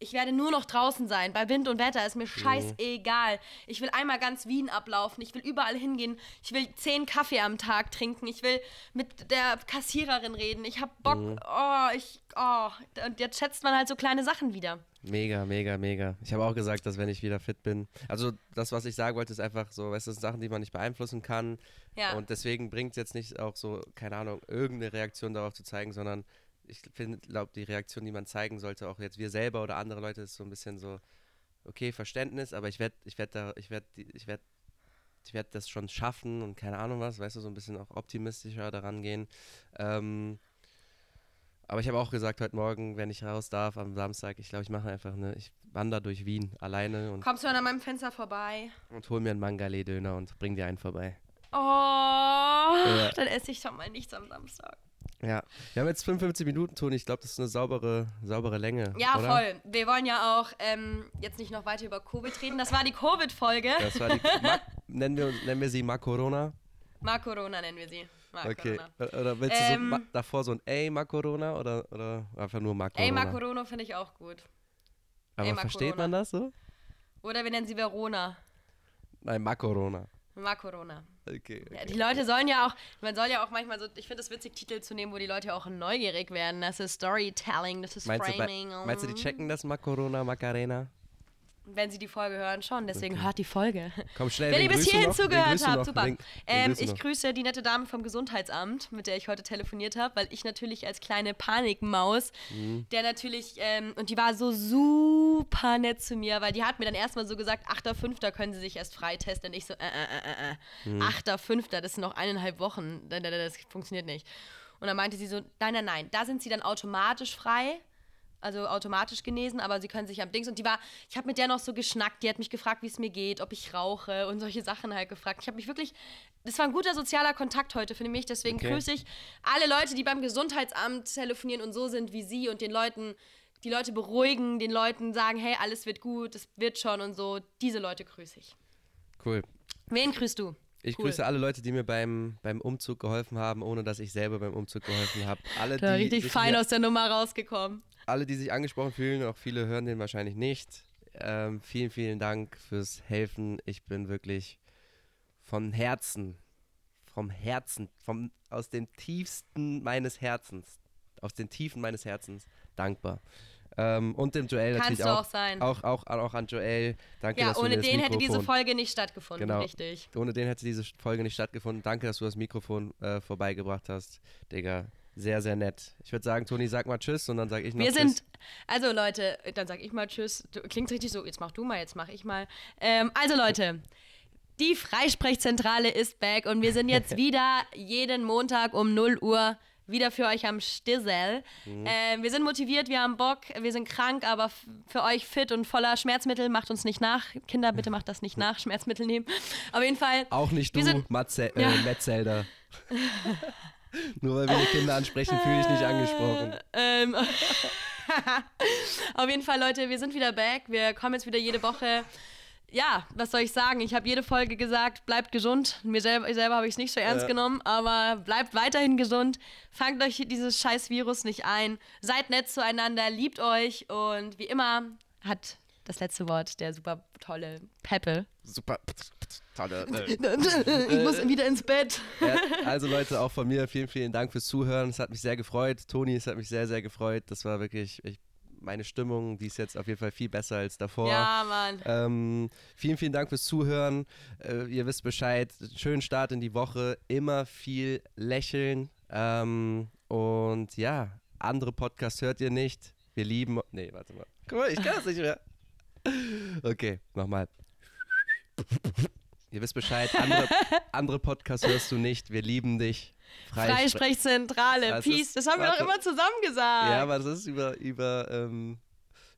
ich werde nur noch draußen sein. Bei Wind und Wetter ist mir mhm. scheißegal. Ich will einmal ganz Wien ablaufen. Ich will überall hingehen. Ich will zehn Kaffee am Tag trinken. Ich will mit der Kassiererin reden. Ich hab Bock. Mhm. Oh, ich. Oh. Und jetzt schätzt man halt so kleine Sachen wieder. Mega, mega, mega. Ich habe auch gesagt, dass wenn ich wieder fit bin, also das, was ich sagen wollte, ist einfach so, weißt du, Sachen, die man nicht beeinflussen kann. Ja. Und deswegen bringt es jetzt nicht auch so, keine Ahnung, irgendeine Reaktion darauf zu zeigen, sondern ich glaube, die Reaktion, die man zeigen sollte, auch jetzt wir selber oder andere Leute, ist so ein bisschen so, okay, Verständnis, aber ich werde, ich werde da, ich werde, ich werde ich werde das schon schaffen und keine Ahnung was, weißt du, so ein bisschen auch optimistischer daran gehen. Ähm, aber ich habe auch gesagt, heute Morgen, wenn ich raus darf am Samstag, ich glaube, ich mache einfach eine, ich wandere durch Wien alleine. Und Kommst du an meinem Fenster vorbei? Und hol mir einen Mangale-Döner und bring dir einen vorbei. Oh, ja. dann esse ich schon mal nichts am Samstag. Ja, wir haben jetzt 55 Minuten, Toni. Ich glaube, das ist eine saubere, saubere Länge. Ja, oder? voll. Wir wollen ja auch ähm, jetzt nicht noch weiter über Covid reden. Das war die Covid-Folge. Das war die. nennen, wir, nennen wir sie Macorona? Macorona nennen wir sie. Okay. Oder willst du ähm, so davor so ein Ey Macorona oder, oder einfach nur Macorona? Ey Macorona finde ich auch gut. Aber Ey, versteht man das so? Oder wir nennen sie Verona. Nein, Macorona. Macorona. Okay, okay. Ja, die Leute sollen ja auch, man soll ja auch manchmal so, ich finde es witzig, Titel zu nehmen, wo die Leute auch neugierig werden. Das ist Storytelling, das ist meinst Framing. Du meinst du, die checken das Macorona, Macarena? Wenn Sie die Folge hören, schon. Deswegen okay. hört die Folge. Komm schnell. Wenn ihr bis hierhin zugehört habt, super. Den, ähm, ich grüße die nette Dame vom Gesundheitsamt, mit der ich heute telefoniert habe, weil ich natürlich als kleine Panikmaus, mhm. der natürlich, ähm, und die war so super nett zu mir, weil die hat mir dann erstmal so gesagt, 8.5. können Sie sich erst freitesten. Und ich so, äh, äh, äh, äh. Mhm. 8.5., das sind noch eineinhalb Wochen. Das funktioniert nicht. Und dann meinte sie so, nein, nein, nein, da sind Sie dann automatisch frei also automatisch genesen, aber sie können sich am Dings. Und die war, ich habe mit der noch so geschnackt, die hat mich gefragt, wie es mir geht, ob ich rauche und solche Sachen halt gefragt. Ich habe mich wirklich, das war ein guter sozialer Kontakt heute für mich, deswegen okay. grüße ich alle Leute, die beim Gesundheitsamt telefonieren und so sind wie sie und den Leuten, die Leute beruhigen, den Leuten sagen, hey, alles wird gut, es wird schon und so. Diese Leute grüße ich. Cool. Wen grüßt du? Ich cool. grüße alle Leute, die mir beim, beim Umzug geholfen haben, ohne dass ich selber beim Umzug geholfen habe. Alle, da die richtig fein aus der Nummer rausgekommen alle, die sich angesprochen fühlen, auch viele hören den wahrscheinlich nicht. Ähm, vielen, vielen Dank fürs Helfen. Ich bin wirklich von Herzen, vom Herzen, vom, aus dem tiefsten meines Herzens, aus den Tiefen meines Herzens dankbar. Ähm, und dem Joel Kannst natürlich auch, auch, sein. Auch, auch, auch an Joel. Danke, ja, dass ohne du den hätte diese Folge nicht stattgefunden, genau. richtig. Ohne den hätte diese Folge nicht stattgefunden. Danke, dass du das Mikrofon äh, vorbeigebracht hast, Digga. Sehr, sehr nett. Ich würde sagen, Toni, sag mal Tschüss und dann sage ich noch Wir Tschüss. sind, also Leute, dann sag ich mal Tschüss. Klingt richtig so, jetzt mach du mal, jetzt mach ich mal. Ähm, also Leute, die Freisprechzentrale ist back und wir sind jetzt wieder jeden Montag um 0 Uhr wieder für euch am Stissel. Mhm. Äh, wir sind motiviert, wir haben Bock, wir sind krank, aber für euch fit und voller Schmerzmittel. Macht uns nicht nach. Kinder, bitte macht das nicht nach, Schmerzmittel nehmen. Auf jeden Fall. Auch nicht du, sind, Matze, äh, ja. Metzelder. Nur weil wir die Kinder ansprechen, fühle ich nicht angesprochen. Ähm, Auf jeden Fall, Leute, wir sind wieder back. Wir kommen jetzt wieder jede Woche. Ja, was soll ich sagen? Ich habe jede Folge gesagt, bleibt gesund. Mir selber, selber habe ich es nicht so ernst ja. genommen, aber bleibt weiterhin gesund. Fangt euch dieses scheiß Virus nicht ein. Seid nett zueinander, liebt euch und wie immer hat das letzte Wort der super tolle Peppe. Super tolle. Äh, ich muss wieder ins Bett. Ja, also Leute, auch von mir vielen, vielen Dank fürs Zuhören. Es hat mich sehr gefreut. Toni, es hat mich sehr, sehr gefreut. Das war wirklich, ich, meine Stimmung, die ist jetzt auf jeden Fall viel besser als davor. Ja, Mann. Ähm, vielen, vielen Dank fürs Zuhören. Äh, ihr wisst Bescheid. Schönen Start in die Woche. Immer viel lächeln. Ähm, und ja, andere Podcasts hört ihr nicht. Wir lieben. Nee, warte mal. Guck mal, ich kann das nicht mehr. Okay, nochmal. Ihr wisst Bescheid, andere, andere Podcasts hörst du nicht. Wir lieben dich. Freisprechzentrale, das Peace. Das haben wir doch immer zusammen gesagt. Ja, aber das ist über, über, ähm,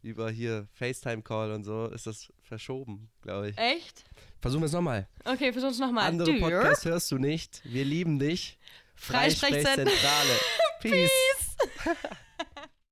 über hier FaceTime-Call und so ist das verschoben, glaube ich. Echt? Versuchen wir es nochmal. Okay, versuchen es nochmal. Andere Podcasts hörst du nicht. Wir lieben dich. Freisprechzentrale. Freisprechzentrale. Peace. Peace.